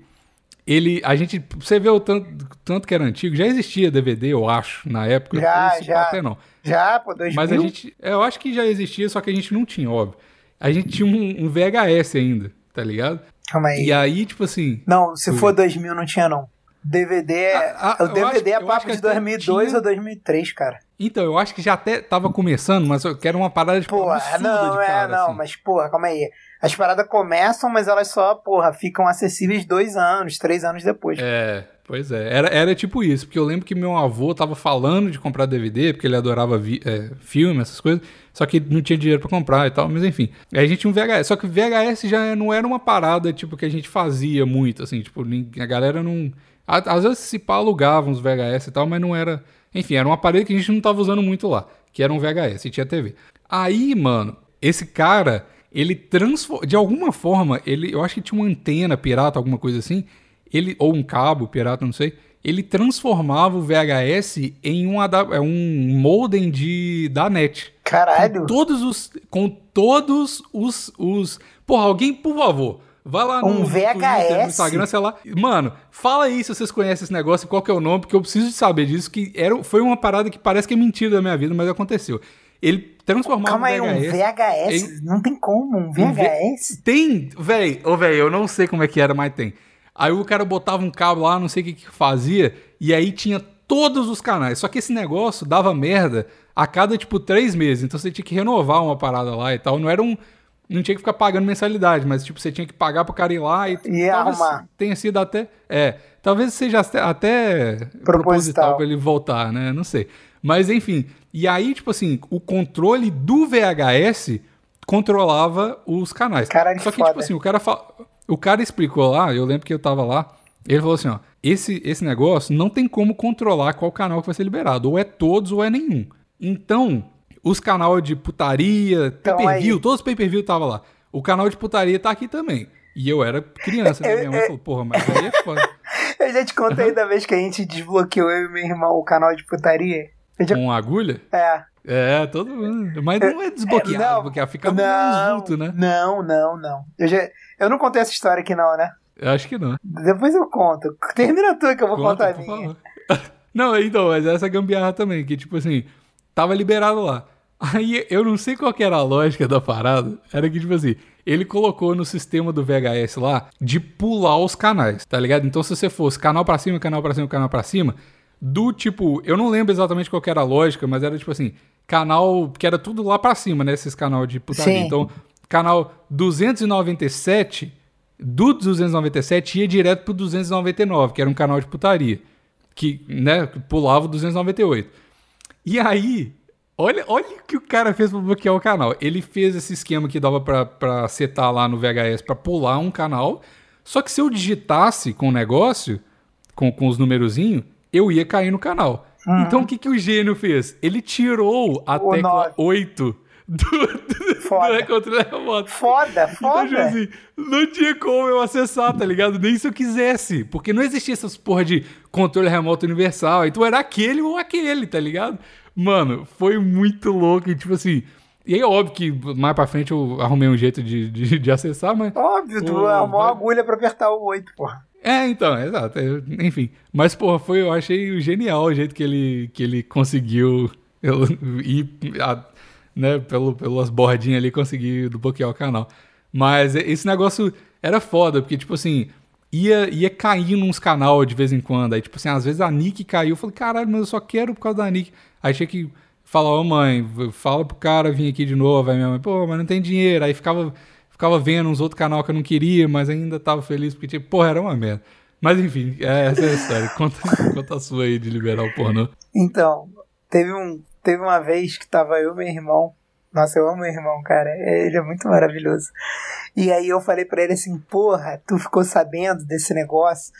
Speaker 3: ele, a gente, você vê o tanto, tanto que era antigo, já existia DVD, eu acho, na época.
Speaker 1: Já, já.
Speaker 3: Até não.
Speaker 1: Já, pô, 2000?
Speaker 3: Mas a gente, é, eu acho que já existia, só que a gente não tinha, óbvio. A gente tinha um, um VHS ainda, tá ligado?
Speaker 1: Calma aí.
Speaker 3: E aí, tipo assim,
Speaker 1: Não, se
Speaker 3: Ui.
Speaker 1: for 2000 não tinha não. DVD é...
Speaker 3: Ah, ah,
Speaker 1: o DVD
Speaker 3: acho-
Speaker 1: é papo de
Speaker 3: até
Speaker 1: 2002
Speaker 3: tinha-
Speaker 1: ou 2003, cara.
Speaker 3: Então, eu acho que já até tava começando, mas eu quero uma parada tipo
Speaker 1: Porra,
Speaker 3: absurda
Speaker 1: não,
Speaker 3: de
Speaker 1: é,
Speaker 3: cara,
Speaker 1: não,
Speaker 3: assim.
Speaker 1: mas porra, calma aí. As paradas começam, mas elas só, porra, ficam acessíveis dois anos, três anos depois.
Speaker 3: É, pois é. Era, era tipo isso, porque eu lembro que meu avô tava falando de comprar DVD, porque ele adorava vi- é, filme, essas coisas, só que não tinha dinheiro pra comprar e tal, mas enfim. Aí a gente tinha um VHS, só que o VHS já não era uma parada, tipo, que a gente fazia muito, assim, tipo, a galera não... Às vezes se pá, alugava uns VHS e tal, mas não era... Enfim, era um aparelho que a gente não tava usando muito lá, que era um VHS e tinha TV. Aí, mano, esse cara, ele transforma... De alguma forma, ele... Eu acho que tinha uma antena pirata, alguma coisa assim, ele ou um cabo pirata, não sei, ele transformava o VHS em um, é um modem de da net.
Speaker 1: Caralho.
Speaker 3: Com todos os com todos os os Porra, alguém, por favor, vai lá no,
Speaker 1: Um
Speaker 3: no Twitter,
Speaker 1: VHS?
Speaker 3: no Instagram, sei lá. Mano, fala aí se vocês conhecem esse negócio, qual que é o nome, porque eu preciso de saber disso que era foi uma parada que parece que é mentira da minha vida, mas aconteceu. Ele transformava
Speaker 1: Calma aí, um VHS? Não tem como, um VHS?
Speaker 3: Tem, véi, ô véi, eu não sei como é que era, mas tem. Aí o cara botava um cabo lá, não sei o que que fazia, e aí tinha todos os canais. Só que esse negócio dava merda a cada, tipo, três meses. Então você tinha que renovar uma parada lá e tal. Não era um. Não tinha que ficar pagando mensalidade, mas, tipo, você tinha que pagar pro cara ir lá e.
Speaker 1: E
Speaker 3: talvez
Speaker 1: arrumar.
Speaker 3: Tenha sido até. É. Talvez seja até,
Speaker 1: Proposital.
Speaker 3: proposital pra ele voltar, né? Não sei. Mas, enfim. E aí, tipo assim, o controle do VHS controlava os canais.
Speaker 1: Caralho,
Speaker 3: Só que,
Speaker 1: foda.
Speaker 3: tipo assim, o cara, o cara explicou lá, eu lembro que eu tava lá, ele falou assim, ó, esse, esse negócio não tem como controlar qual canal que vai ser liberado, ou é todos ou é nenhum. Então, os canais de putaria,
Speaker 1: Então,
Speaker 3: pay-per-view, todos os pay-per-view tava lá. O canal de putaria tá aqui também. E eu era criança, né? Minha mãe falou, porra, mas aí é foda. [laughs]
Speaker 1: Eu já te contei da vez que a gente desbloqueou eu e meu irmão o canal de putaria. Já...
Speaker 3: Com agulha?
Speaker 1: É.
Speaker 3: É, todo mundo. Mas não é [laughs] desbloqueado,
Speaker 1: Não,
Speaker 3: porque fica
Speaker 1: não,
Speaker 3: vultos, né?
Speaker 1: não, não, não. Eu, já... eu não contei essa história aqui não, né?
Speaker 3: Eu acho que não.
Speaker 1: Depois eu conto. Termina tu que eu vou
Speaker 3: Conta,
Speaker 1: contar a minha. [laughs]
Speaker 3: Não, então, mas essa gambiarra também, que tipo assim, tava liberado lá. Aí eu não sei qual que era a lógica da parada. Era que, tipo assim, ele colocou no sistema do VHS lá de pular os canais, tá ligado? Então, se você fosse canal pra cima, canal pra cima, canal pra cima, do tipo, eu não lembro exatamente qual que era a lógica, mas era tipo assim, canal que era tudo lá pra cima, né? Esses canal de putaria.
Speaker 1: Sim.
Speaker 3: Então, canal 297, do 297 ia direto pro 299, que era um canal de putaria que, né, pulava o 298. E aí, olha, olha o que o cara fez pra bloquear o canal. Ele fez esse esquema que dava pra, pra setar lá no VHS pra pular um canal. Só que se eu digitasse com o negócio, com, com os numerozinhos, eu ia cair no canal. Então o que, que o gênio fez? Ele tirou a
Speaker 1: O
Speaker 3: tecla
Speaker 1: nove.
Speaker 3: 8 do, do,
Speaker 1: Foda.
Speaker 3: do controle remoto.
Speaker 1: Foda,
Speaker 3: Então, tipo
Speaker 1: foda.
Speaker 3: assim, não tinha como eu acessar, tá ligado? Nem se eu quisesse. Porque não existia essas porra de controle remoto universal. Então era aquele ou aquele, tá ligado? Mano, foi muito louco. E tipo assim. E aí, óbvio que mais pra frente eu arrumei um jeito de, de, de acessar, mas.
Speaker 1: Óbvio, tu
Speaker 3: O-
Speaker 1: arrumou uma agulha pra apertar o 8, porra.
Speaker 3: É, então, exato. enfim. Mas, porra, foi, eu achei genial o jeito que ele, que ele conseguiu eu, [laughs] ir a- né, pelo, pelas bordinhas ali, conseguir bloquear o canal. Mas esse negócio era foda, porque, tipo assim, ia, ia caindo uns canal de vez em quando. Aí, tipo assim, às vezes a Nick caiu. Eu falei, caralho, mas eu só quero por causa da Nick. Aí tinha que falar, ô mãe, fala pro cara vir aqui de novo. Aí minha mãe, pô, mas não tem dinheiro. Aí ficava, ficava vendo uns outros canal que eu não queria, mas ainda tava feliz, porque, tipo, porra, era uma merda. Mas enfim, é, essa é a história. [laughs] Conta, conta a sua aí de liberar o pornô.
Speaker 1: Então, teve, um, teve uma vez que tava eu e meu irmão. Nossa, eu amo meu irmão, cara. Ele é muito maravilhoso. E aí eu falei pra ele assim, porra, tu ficou sabendo desse negócio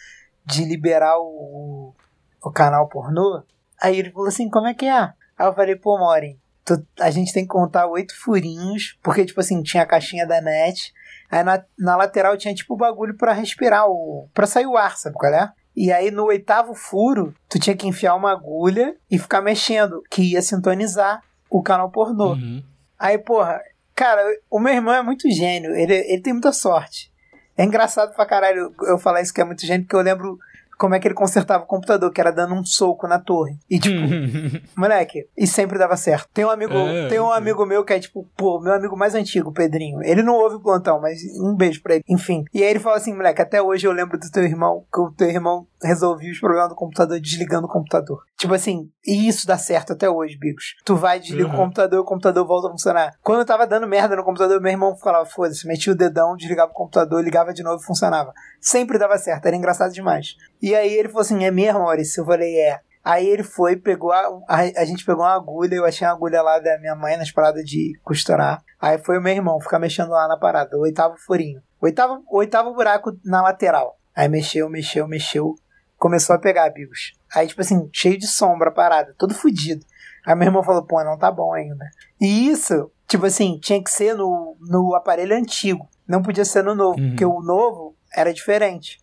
Speaker 1: de liberar o, o canal pornô? Aí ele falou assim, como é que é? Aí eu falei, pô, Morin, tu- a gente tem que contar oito furinhos, porque, tipo assim, tinha a caixinha da net, aí na, na lateral tinha, tipo, o bagulho pra respirar, o, pra sair o ar, sabe qual é? E aí no oitavo furo, tu tinha que enfiar uma agulha e ficar mexendo, que ia sintonizar o canal pornô.
Speaker 3: Uhum.
Speaker 1: Aí, porra, cara, o meu irmão é muito gênio, ele, ele tem muita sorte. É engraçado pra caralho eu falar isso que é muito gênio, porque eu lembro como é que ele consertava o computador, que era dando um soco na torre. E tipo, [laughs] moleque, e sempre dava certo. Tem um amigo,
Speaker 3: É,
Speaker 1: tem um
Speaker 3: sim.
Speaker 1: amigo meu que é tipo, pô, meu amigo mais antigo, Pedrinho. Ele não ouve o plantão, mas um beijo pra ele. Enfim. E aí ele fala assim, moleque, até hoje eu lembro do teu irmão, que o teu irmão resolvia os problemas do computador desligando o computador. Tipo assim, e isso dá certo até hoje, Bigos. Tu vai, desliga
Speaker 3: Uhum.
Speaker 1: o computador, o computador volta a funcionar. Quando eu tava dando merda no computador, meu irmão falava, foda-se, metia o dedão, desligava o computador, ligava de novo e funcionava. Sempre dava certo, era engraçado demais. E aí ele falou assim, é mesmo, Maurício? Eu falei, é. Aí ele foi, pegou a, a, a gente pegou uma agulha, eu achei uma agulha lá da minha mãe nas paradas de costurar. Aí foi o meu irmão ficar mexendo lá na parada, o oitavo furinho. Oitavo, oitavo buraco na lateral. Aí mexeu, mexeu, mexeu. Começou a pegar, Bigos. Aí, tipo assim, cheio de sombra a parada, todo fudido. Aí meu irmão falou, pô, não tá bom ainda. E isso, tipo assim, tinha que ser no, no aparelho antigo. Não podia ser no novo,
Speaker 3: Uhum.
Speaker 1: porque o novo era diferente.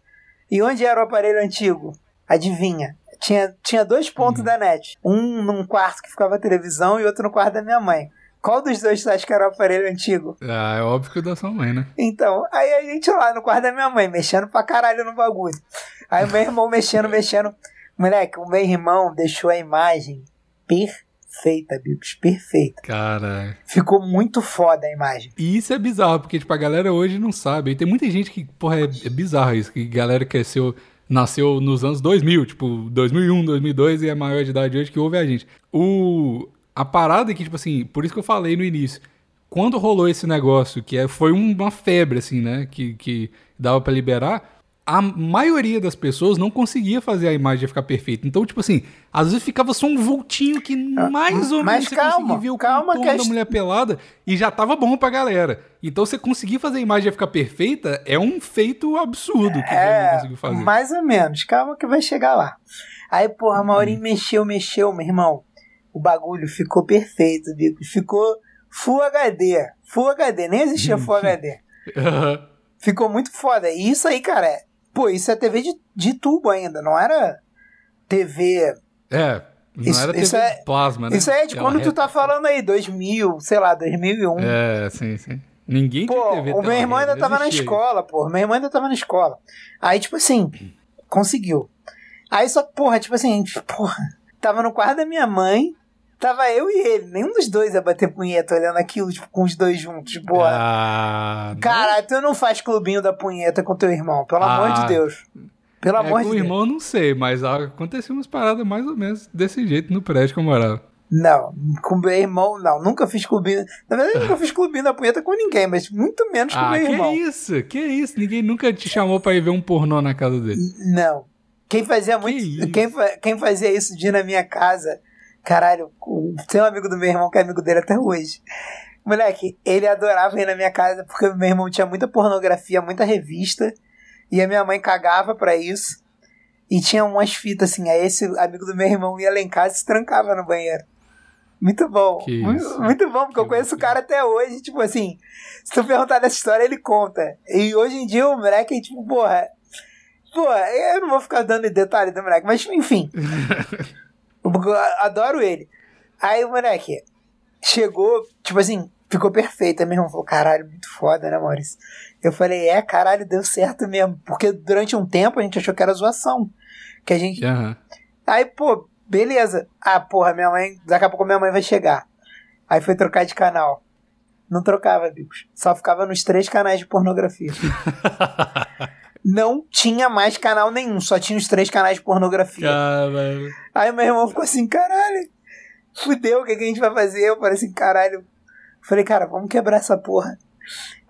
Speaker 1: E onde era o aparelho antigo? Adivinha? Tinha, tinha dois pontos
Speaker 3: Uhum.
Speaker 1: da net. Um num quarto que ficava a televisão e outro no quarto da minha mãe. Qual dos dois você acha que era o aparelho antigo?
Speaker 3: Ah, é óbvio que o da sua mãe, né?
Speaker 1: Então, aí a gente lá no quarto da minha mãe, mexendo pra caralho no bagulho. Aí o meu irmão mexendo, mexendo. Moleque, o meu irmão deixou a imagem perfeita, Bigos, perfeita.
Speaker 3: Cara.
Speaker 1: Ficou muito foda a imagem.
Speaker 3: E isso é bizarro, porque, tipo, a galera hoje não sabe. E tem muita gente que, porra, é, é bizarro isso, que galera cresceu, nasceu nos anos 2000, tipo, 2001, 2002 e é maior de idade hoje que ouve a gente. O, a parada é que, tipo assim, por isso que eu falei no início, quando rolou esse negócio, que é, foi uma febre, assim, né, que, que dava pra liberar, a maioria das pessoas não conseguia fazer a imagem ficar perfeita. Então, tipo assim, às vezes ficava só um vultinho que mais ou
Speaker 1: Ah,
Speaker 3: menos você
Speaker 1: calma,
Speaker 3: conseguia ver o
Speaker 1: calma
Speaker 3: contorno da mulher pelada e já tava bom pra galera. Então, você conseguir fazer a imagem ficar perfeita é um feito absurdo que você não
Speaker 1: É,
Speaker 3: conseguiu fazer.
Speaker 1: mais ou menos. Calma que vai chegar lá. Aí, porra, a. Maurinho mexeu, mexeu, meu irmão. O bagulho ficou perfeito, Bigos. Ficou Full HD. Full HD, nem existia [laughs] Full HD. Ficou muito foda. E isso aí, cara, é, pô, isso é TV de, de tubo ainda, não era TV.
Speaker 3: é, não
Speaker 1: Isso-
Speaker 3: era TV
Speaker 1: isso é-
Speaker 3: plasma, né?
Speaker 1: Isso é de
Speaker 3: Aquela
Speaker 1: quando tu
Speaker 3: reta.
Speaker 1: tá falando aí, 2000, sei lá, 2001.
Speaker 3: É, sim, sim. Ninguém
Speaker 1: Pô,
Speaker 3: tinha TV
Speaker 1: o meu irmão ainda tava na escola, pô. Meu irmão ainda tava na escola. Aí, tipo assim, conseguiu. Aí só, porra, tipo assim, porra, tava no quarto da minha mãe, tava eu e ele. Nenhum dos dois ia bater punheta olhando aquilo, tipo, com os dois juntos, porra.
Speaker 3: Ah,
Speaker 1: Cara, tu não faz clubinho da punheta com teu irmão, pelo amor
Speaker 3: Ah.
Speaker 1: de Deus. Pelo
Speaker 3: é,
Speaker 1: amor
Speaker 3: com
Speaker 1: de
Speaker 3: o
Speaker 1: Deus.
Speaker 3: irmão eu não sei, mas aconteceu umas paradas mais ou menos desse jeito no prédio que eu morava.
Speaker 1: Não, com meu irmão, não. Nunca fiz clubinho. Na verdade, nunca fiz clubinho da punheta com ninguém, mas muito menos com
Speaker 3: Ah,
Speaker 1: meu
Speaker 3: que
Speaker 1: irmão.
Speaker 3: isso? Que isso? Ninguém nunca te chamou pra ir ver um pornô na casa dele.
Speaker 1: Não. Quem fazia muito.
Speaker 3: isso?
Speaker 1: Quem, quem fazia isso de ir na minha casa, caralho, tem um amigo do meu irmão que é amigo dele até hoje. Moleque, ele adorava ir na minha casa porque meu irmão tinha muita pornografia, muita revista, e a minha mãe cagava pra isso. E tinha umas fitas assim, aí esse amigo do meu irmão ia lá em casa e se trancava no banheiro. Muito bom. Muito, muito bom, porque eu
Speaker 3: Que
Speaker 1: conheço o cara até hoje, tipo assim, se tu perguntar dessa história, ele conta. E hoje em dia o moleque, tipo, porra, Porra, eu não vou ficar dando detalhe do moleque, mas enfim. [laughs] eu [laughs] adoro ele. Aí o moleque chegou, tipo assim, ficou perfeito. Aí meu irmão falou: caralho, muito foda, né, Maurício? Eu falei: é, caralho, deu certo mesmo. Porque durante um tempo a gente achou que era zoação. Que a gente.
Speaker 3: Aham.
Speaker 1: Aí, pô, beleza. Ah, porra, minha mãe. Daqui a pouco minha mãe vai chegar. Aí foi trocar de canal. Não trocava, Bicos. Só ficava nos três canais de pornografia. [laughs] Não tinha mais canal nenhum, só tinha os três canais de pornografia.
Speaker 3: Caralho.
Speaker 1: Aí meu irmão ficou assim, caralho, fudeu, o que, que a gente vai fazer? Eu falei assim, caralho. Falei, cara, vamos quebrar essa porra.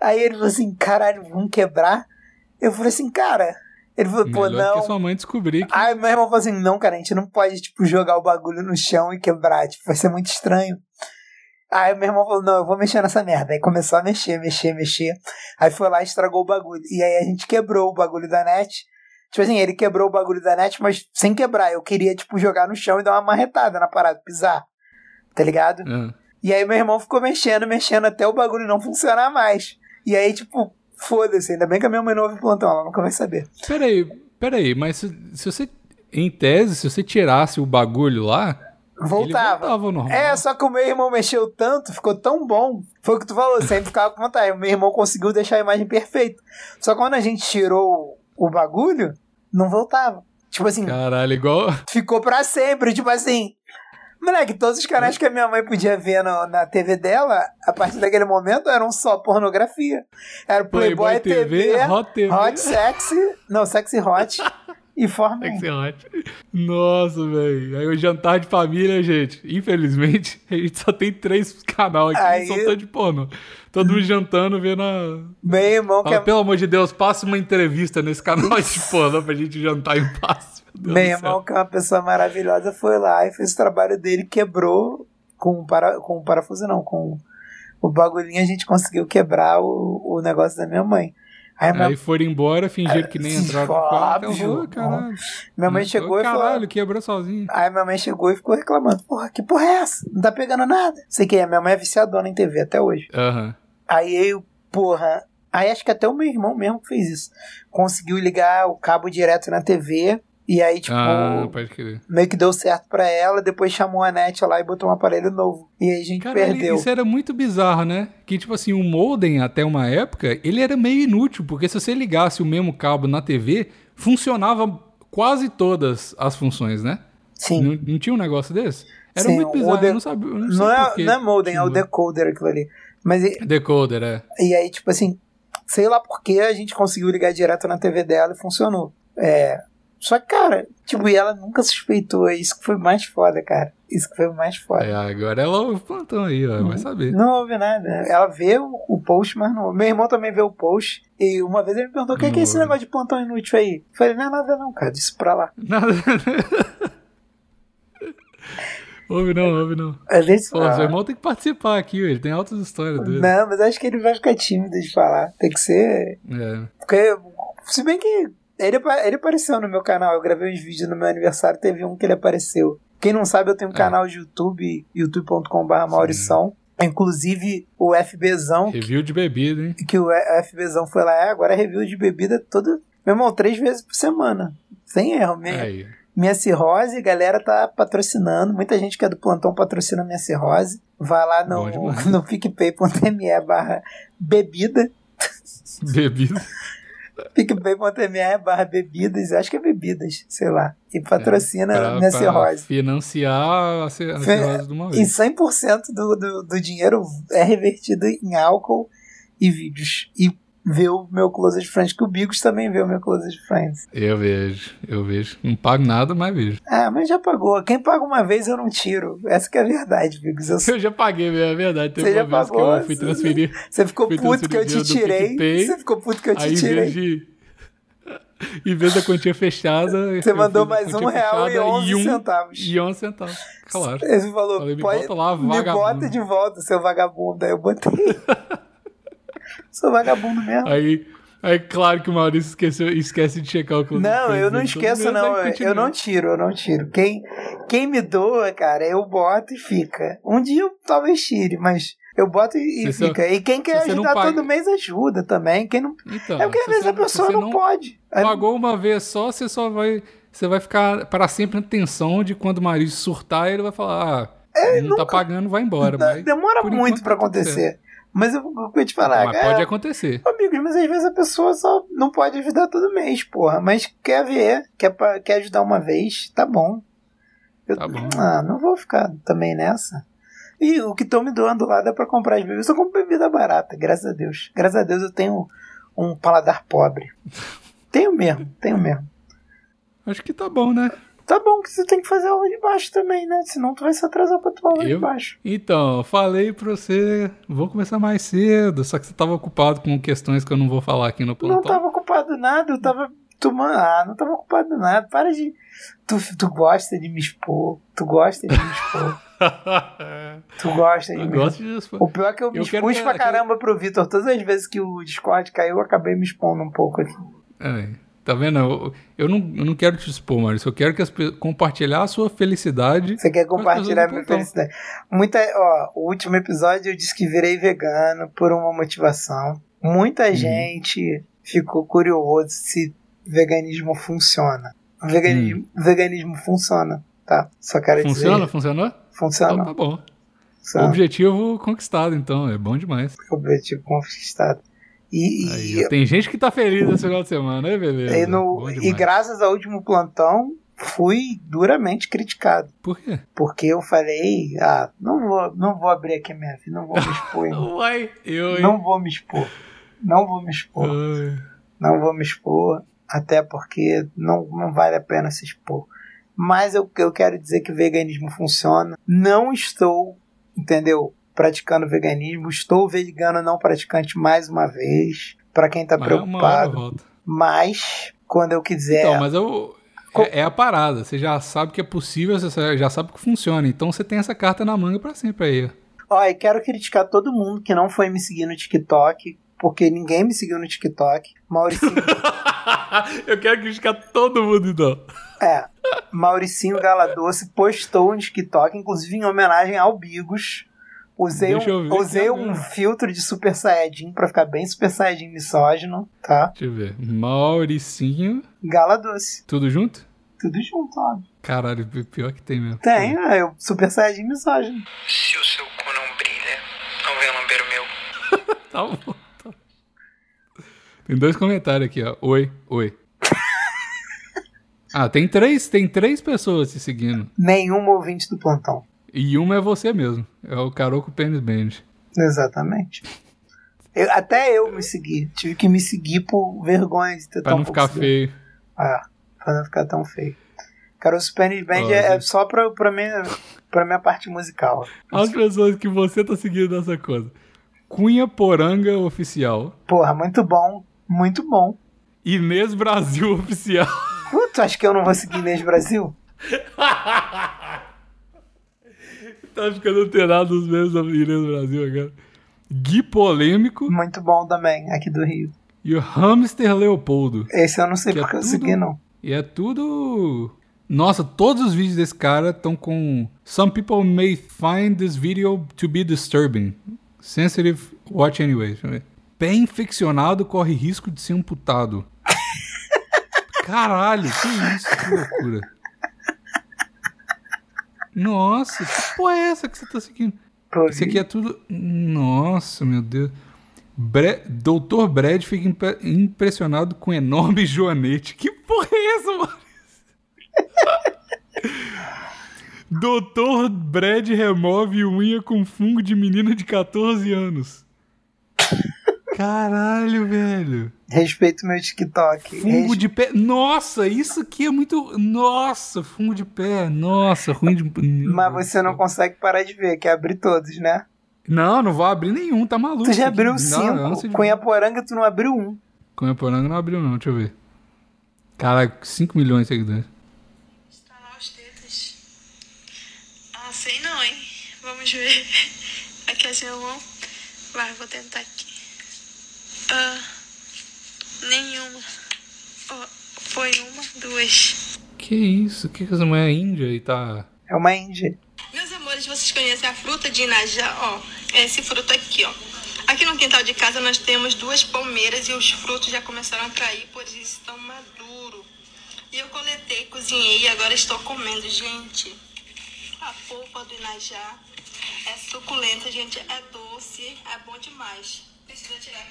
Speaker 1: Aí ele falou assim, caralho, vamos quebrar? Eu falei assim, cara. Ele falou, pô,
Speaker 3: Melhor
Speaker 1: não.
Speaker 3: que sua mãe descobrir que.
Speaker 1: Aí meu irmão falou assim: não, cara, a gente não pode, tipo, jogar o bagulho no chão e quebrar, tipo, vai ser muito estranho. Aí meu irmão falou: não, eu vou mexer nessa merda. Aí começou a mexer, mexer, mexer. Aí foi lá e estragou o bagulho. E aí a gente quebrou o bagulho da net. Tipo assim, ele quebrou o bagulho da net, mas sem quebrar. Eu queria, tipo, jogar no chão e dar uma marretada na parada, pisar. Tá ligado?
Speaker 3: Ah.
Speaker 1: E aí meu irmão ficou mexendo, mexendo até o bagulho não funcionar mais. E aí, tipo, foda-se, ainda bem que a minha mãe não ouve o plantão, ela nunca vai saber.
Speaker 3: Peraí, peraí, mas se, se você. Em tese, se você tirasse o bagulho lá,
Speaker 1: Voltava.
Speaker 3: voltava ao normal.
Speaker 1: É, só que o meu irmão mexeu tanto, ficou tão bom. Foi o que tu falou, sempre ficava com vontade. O meu irmão conseguiu deixar a imagem perfeita. Só que quando a gente tirou o bagulho, não voltava. Tipo assim,
Speaker 3: Caralho, igual.
Speaker 1: ficou pra sempre. Tipo assim. Moleque, todos os canais que a minha mãe podia ver no- na TV dela, a partir daquele momento, eram só pornografia. Era o Playboy, TV,
Speaker 3: Hot TV.
Speaker 1: Hot Sexy, não, Sexy Hot [laughs] e Forma
Speaker 3: Tem que
Speaker 1: 1.
Speaker 3: ser ótimo. Nossa, velho. Aí o jantar de família, gente. Infelizmente, [laughs] a gente só tem três canais aqui,
Speaker 1: Aí-
Speaker 3: só todo de porno. Todo mundo jantando, vendo a.
Speaker 1: Meu irmão que
Speaker 3: Fala,
Speaker 1: é
Speaker 3: pelo amor de Deus, passe uma entrevista nesse canal de porno pra gente jantar em paz. Meu
Speaker 1: irmão, que é uma pessoa maravilhosa, foi lá e fez o trabalho dele, quebrou com o para, com o parafuso, não, com o bagulhinho, a gente conseguiu quebrar o, o negócio da minha mãe. Aí minha,
Speaker 3: Aí foram embora, fingiram que nem [laughs] entraram no quarto.
Speaker 1: Óbvio.
Speaker 3: Caralho.
Speaker 1: minha mãe chegou e falou.
Speaker 3: Caralho, quebrou sozinho.
Speaker 1: Aí minha mãe chegou e ficou reclamando. Porra, que porra é essa? Não tá pegando nada. Sei que é, minha mãe é viciadona em TV até hoje.
Speaker 3: Aham.
Speaker 1: Aí eu, porra. Aí acho que até o meu irmão mesmo fez isso. Conseguiu ligar o cabo direto na TV. E aí, tipo,
Speaker 3: Ah,
Speaker 1: meio que deu certo pra ela. Depois chamou a net lá e botou um aparelho novo. E aí a gente perdeu.
Speaker 3: isso era muito bizarro, né? Que, tipo assim, o modem, até uma época, ele era meio inútil, porque se você ligasse o mesmo cabo na TV, funcionava quase todas as funções, né?
Speaker 1: Sim.
Speaker 3: Não, não tinha um negócio desse? Era
Speaker 1: Sim,
Speaker 3: muito bizarro,
Speaker 1: de-
Speaker 3: eu não sabia. Eu não,
Speaker 1: Não é, não é modem, é o
Speaker 3: Tinha-
Speaker 1: decoder aquilo ali. Mas
Speaker 3: Decoder, é.
Speaker 1: e aí, tipo assim, sei lá por que a gente conseguiu ligar direto na TV dela e funcionou. É. Só que, cara, tipo, e ela nunca suspeitou. é Isso que foi mais foda, cara. Isso que foi mais foda.
Speaker 3: Aí, agora ela ouve o plantão aí, ó, vai saber.
Speaker 1: Não houve nada. Ela vê o, post, mas não. Meu irmão também vê o post. E uma vez ele me perguntou: o que, que é esse negócio de plantão inútil aí? Eu falei: não é nada, não, cara. Isso pra lá.
Speaker 3: Nada. ouve não, ouve não.
Speaker 1: É desse
Speaker 3: Pô, seu irmão tem que participar aqui, ele tem altas histórias dele.
Speaker 1: Não, mas acho que ele vai ficar tímido de falar. Tem que ser.
Speaker 3: É.
Speaker 1: Porque, se bem que ele, ele apareceu no meu canal, eu gravei uns vídeos no meu aniversário, teve um que ele apareceu. Quem não sabe, eu tenho um
Speaker 3: É.
Speaker 1: canal de YouTube, youtube.com.br Maurição. Inclusive, o FBzão,
Speaker 3: Review de bebida, hein?
Speaker 1: que o FBzão foi lá, é, agora é review de bebida todo. Meu irmão, três vezes por semana. Sem erro. Minha,
Speaker 3: Aí.
Speaker 1: minha cirrose, galera tá patrocinando. Muita gente que é do plantão patrocina minha cirrose. Vai lá no, no picpay.me barra bebida.
Speaker 3: Bebida.
Speaker 1: PicPay.me barra bebidas, acho que é bebidas, sei lá. E patrocina
Speaker 3: Pra,
Speaker 1: minha
Speaker 3: pra
Speaker 1: cirrose.
Speaker 3: financiar a, ci- a
Speaker 1: Fe-
Speaker 3: cirrose do
Speaker 1: E
Speaker 3: Maurício.
Speaker 1: 100% do, do, do dinheiro é revertido em álcool e vídeos. E ver o meu Closet Friends, que o Bigos também vê o meu Closet Friends.
Speaker 3: Eu vejo, eu vejo. Não pago nada, mas vejo.
Speaker 1: Ah, mas já pagou. Quem paga uma vez eu não tiro. Essa que é a verdade, Bigos. Eu- [laughs]
Speaker 3: Eu já paguei, é verdade. Teve
Speaker 1: Você já
Speaker 3: uma vez
Speaker 1: pagou,
Speaker 3: que eu fui transferir.
Speaker 1: Você ficou puto que eu te tirei. Você ficou puto que eu te
Speaker 3: Aí,
Speaker 1: tirei.
Speaker 3: de. Em vez da quantia fechada.
Speaker 1: Você mandou mais um real e
Speaker 3: fechada
Speaker 1: 11
Speaker 3: um-
Speaker 1: centavos.
Speaker 3: E 11 centavos. Claro.
Speaker 1: Ele falou,
Speaker 3: Falei, me
Speaker 1: pode,
Speaker 3: bota lá,
Speaker 1: me
Speaker 3: vagabundo.
Speaker 1: bota de volta, seu vagabundo. Aí eu botei. [laughs] [laughs] Sou vagabundo mesmo.
Speaker 3: Aí, aí, claro que o Maurício esqueceu, esquece de checar o que
Speaker 1: Não, eu não esqueço, não. Eu, não tiro, eu não tiro. Quem, quem me doa, cara, eu boto e fica. Um dia eu talvez tire, mas eu boto e,
Speaker 3: Se
Speaker 1: fica. E quem quer
Speaker 3: não
Speaker 1: ajudar todo mês ajuda também. Quem não...
Speaker 3: Então,
Speaker 1: é porque às vezes a pessoa
Speaker 3: você
Speaker 1: não, pode. Aí-
Speaker 3: Pagou uma vez só, você só vai. Você vai ficar para sempre na tensão de quando o Maurício surtar, ele vai falar: Ah, não tá pagando, vai embora. Mas,
Speaker 1: Demora muito pra
Speaker 3: tá
Speaker 1: acontecer. Mas eu vou te falar,
Speaker 3: mas
Speaker 1: cara,
Speaker 3: pode acontecer.
Speaker 1: Amigos, mas às vezes a pessoa só não pode ajudar todo mês, porra. Mas quer ver, quer, quer ajudar uma vez, tá bom. Eu-
Speaker 3: Tá bom.
Speaker 1: Ah, não vou ficar também nessa. E o que estão me doando lá dá pra comprar as bebidas. Eu compro bebida barata, graças a Deus. Graças a Deus eu tenho um paladar pobre. [laughs] tenho mesmo, tenho mesmo.
Speaker 3: Acho que tá bom, né?
Speaker 1: Tá bom que você tem que fazer aula de baixo também, né? Senão tu vai se atrasar pra tua aula de
Speaker 3: Eu?
Speaker 1: baixo.
Speaker 3: Então, eu falei pra você, vou começar mais cedo, só que você tava ocupado com questões que eu não vou falar aqui no
Speaker 1: Não
Speaker 3: plantão.
Speaker 1: tava ocupado nada, eu tava tomando. Ah, não tava ocupado nada. Para de. Tu, tu gosta de me expor. Tu gosta de me expor. [laughs] Tu gosta de
Speaker 3: eu
Speaker 1: me
Speaker 3: gosto disso.
Speaker 1: O pior é que eu me
Speaker 3: Eu
Speaker 1: expus pra
Speaker 3: que-
Speaker 1: caramba pro Vitor. Todas as vezes que o Discord caiu, eu acabei me expondo um pouco aqui.
Speaker 3: É, tá vendo? Eu, eu não, eu não quero te expor, Maurício. Eu quero que as, compartilhar a sua felicidade.
Speaker 1: Você quer compartilhar
Speaker 3: pessoas
Speaker 1: minha felicidade? Muita, ó, o último episódio eu disse que virei vegano por uma motivação. Muita
Speaker 3: Uhum.
Speaker 1: gente ficou curioso se veganismo funciona. O veganismo,
Speaker 3: Hum.
Speaker 1: veganismo funciona. tá? Só quero
Speaker 3: Funciona?
Speaker 1: dizer.
Speaker 3: Funcionou?
Speaker 1: Funciona.
Speaker 3: Então tá bom.
Speaker 1: Funciona.
Speaker 3: Objetivo conquistado, então. É bom demais.
Speaker 1: Objetivo conquistado. E, e-
Speaker 3: Aí, tem gente que tá feliz esse final de semana, né, beleza?
Speaker 1: e no- e graças ao último plantão, fui duramente criticado.
Speaker 3: Por quê?
Speaker 1: Porque eu falei, ah, não vou, não vou abrir aqui a minha vida, não vou me expor. [laughs]
Speaker 3: Uai, eu,
Speaker 1: não vou me expor. Não vou me expor.
Speaker 3: Ai.
Speaker 1: Não vou me expor, até porque não, não vale a pena se expor. Mas eu, eu quero dizer que o veganismo funciona. Não estou, entendeu? Praticando veganismo. Estou vegano não praticante mais uma vez. Pra quem tá
Speaker 3: Mas hora
Speaker 1: preocupado. Mas, quando eu quiser.
Speaker 3: Então, mas eu. É, é a parada. Você já sabe que é possível, você já sabe que funciona. Então você tem essa carta na manga pra sempre aí.
Speaker 1: Ó, e quero criticar todo mundo que não foi me seguir no TikTok. Porque ninguém me seguiu no TikTok. Mauricinho. [laughs]
Speaker 3: eu quero criticar todo mundo, então.
Speaker 1: É, Mauricinho Galadoce postou um TikTok, inclusive em homenagem ao Bigos. Usei, um, usei um filtro de Super Saiyajin pra ficar bem Super Saiyajin misógino, tá?
Speaker 3: Deixa eu ver. Mauricinho.
Speaker 1: Galadoce.
Speaker 3: Tudo junto?
Speaker 1: Tudo junto, óbvio.
Speaker 3: Caralho, pior que tem mesmo.
Speaker 1: Tem, é, eu Super Saiyajin misógino.
Speaker 4: Se o seu cu não brilha, não venha lamber o meu. [laughs]
Speaker 3: Tá bom. tá. Tem dois comentários aqui, ó. Oi, oi. [laughs] ah, tem três, tem três pessoas te seguindo.
Speaker 1: Nenhum ouvinte do plantão.
Speaker 3: E uma é você mesmo. É o Caroco Pênis Band.
Speaker 1: Exatamente. Eu- até eu me segui. Tive que me seguir por vergonha de ter
Speaker 3: Pra não ficar feio.
Speaker 1: É, pra não ficar tão feio. Cara, o Super Band é, é só pra, pra, minha, pra minha parte musical.
Speaker 3: As pessoas que você tá seguindo nessa coisa. Cunha Poranga Oficial.
Speaker 1: Porra, muito bom. Muito bom.
Speaker 3: Inês Brasil Oficial.
Speaker 1: Tu acha que eu não vou seguir Inês Brasil? [laughs]
Speaker 3: tá ficando antenado os memes da Inês Brasil agora. Gui Polêmico
Speaker 1: Muito bom também, aqui do Rio.
Speaker 3: e o Hamster Leopoldo.
Speaker 1: Esse eu não sei
Speaker 3: Que é
Speaker 1: porque eu
Speaker 3: tudo-
Speaker 1: segui, não.
Speaker 3: E é tudo. Nossa, todos os vídeos desse cara estão com. Some people may find this video to be disturbing. Sensitive, watch anyway. Deixa eu ver. Pé infeccionado corre risco de ser amputado. [laughs] Caralho, que isso? Que loucura. Nossa, que porra é essa que você tá seguindo? Isso aqui é tudo. Nossa, meu Deus. Bre... Doutor Brad fica impre- impressionado com enorme [laughs] joanete. Que porra é essa, mano? [laughs] Doutor Brad remove unha com fungo de menina de 14 anos. Caralho, velho.
Speaker 1: Respeito meu TikTok.
Speaker 3: Fungo
Speaker 1: Res-
Speaker 3: de pé. Nossa, isso aqui é muito. Nossa, fungo de pé. Nossa, ruim de.
Speaker 1: Mas você não consegue parar de ver, que é abrir todos, né?
Speaker 3: Não, não vou abrir nenhum, tá maluco.
Speaker 1: Tu já
Speaker 3: aqui-
Speaker 1: abriu
Speaker 3: Não,
Speaker 1: cinco.
Speaker 3: não sei de-
Speaker 1: Com Iaporanga tu não abriu um.
Speaker 3: Cunhaporanga não abriu, não, deixa eu ver. Caralho, 5 milhões de seguidores.
Speaker 5: Estalar os dedos. Ah, sei não, hein? Vamos ver. [laughs] Aqui assim eu vou. Vai, vou tentar aqui. Ah, nenhuma. Ó, foi uma, duas.
Speaker 3: Que isso? Que que essa mulher é índia e tá.
Speaker 1: É uma Índia.
Speaker 5: Meus amores, vocês conhecem a fruta de Inajá? Ó, é esse fruto aqui, ó. Aqui no quintal de casa nós temos duas palmeiras e os frutos já começaram a cair, pois estão maduros. E eu coletei, cozinhei e agora estou comendo, gente. A polpa do Inajá é suculenta, gente, é doce, é bom demais.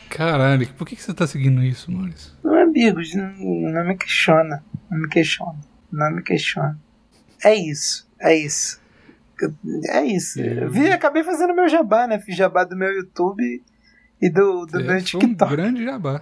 Speaker 3: Caralho, por que, que você tá seguindo isso, Maurício?
Speaker 1: Não, amigos, não, não me questiona. Não me questiona. Não me questiona. É isso. É isso. É isso. Eu vi, acabei fazendo meu jabá, né? Fiz jabá do meu YouTube e do, do
Speaker 3: É,
Speaker 1: meu
Speaker 3: foi um
Speaker 1: TikTok.
Speaker 3: grande jabá.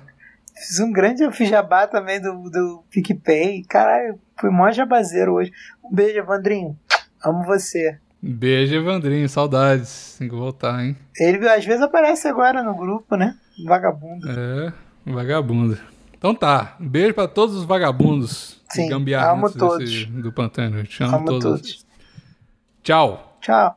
Speaker 1: Fiz um grande eu fiz jabá também do, do PicPay. Caralho, fui mó jabazeiro hoje. Um beijo, Evandrinho. Amo você.
Speaker 3: Beijo, Evandrinho, saudades. Tem que voltar, hein?
Speaker 1: Ele às vezes aparece agora no grupo, né? Vagabundo.
Speaker 3: É, vagabundo. Então tá, beijo pra todos os vagabundos
Speaker 1: Sim, amo
Speaker 3: desse-
Speaker 1: todos.
Speaker 3: do Pantano. Te amo,
Speaker 1: Amo
Speaker 3: todos.
Speaker 1: todos.
Speaker 3: Tchau.
Speaker 1: Tchau.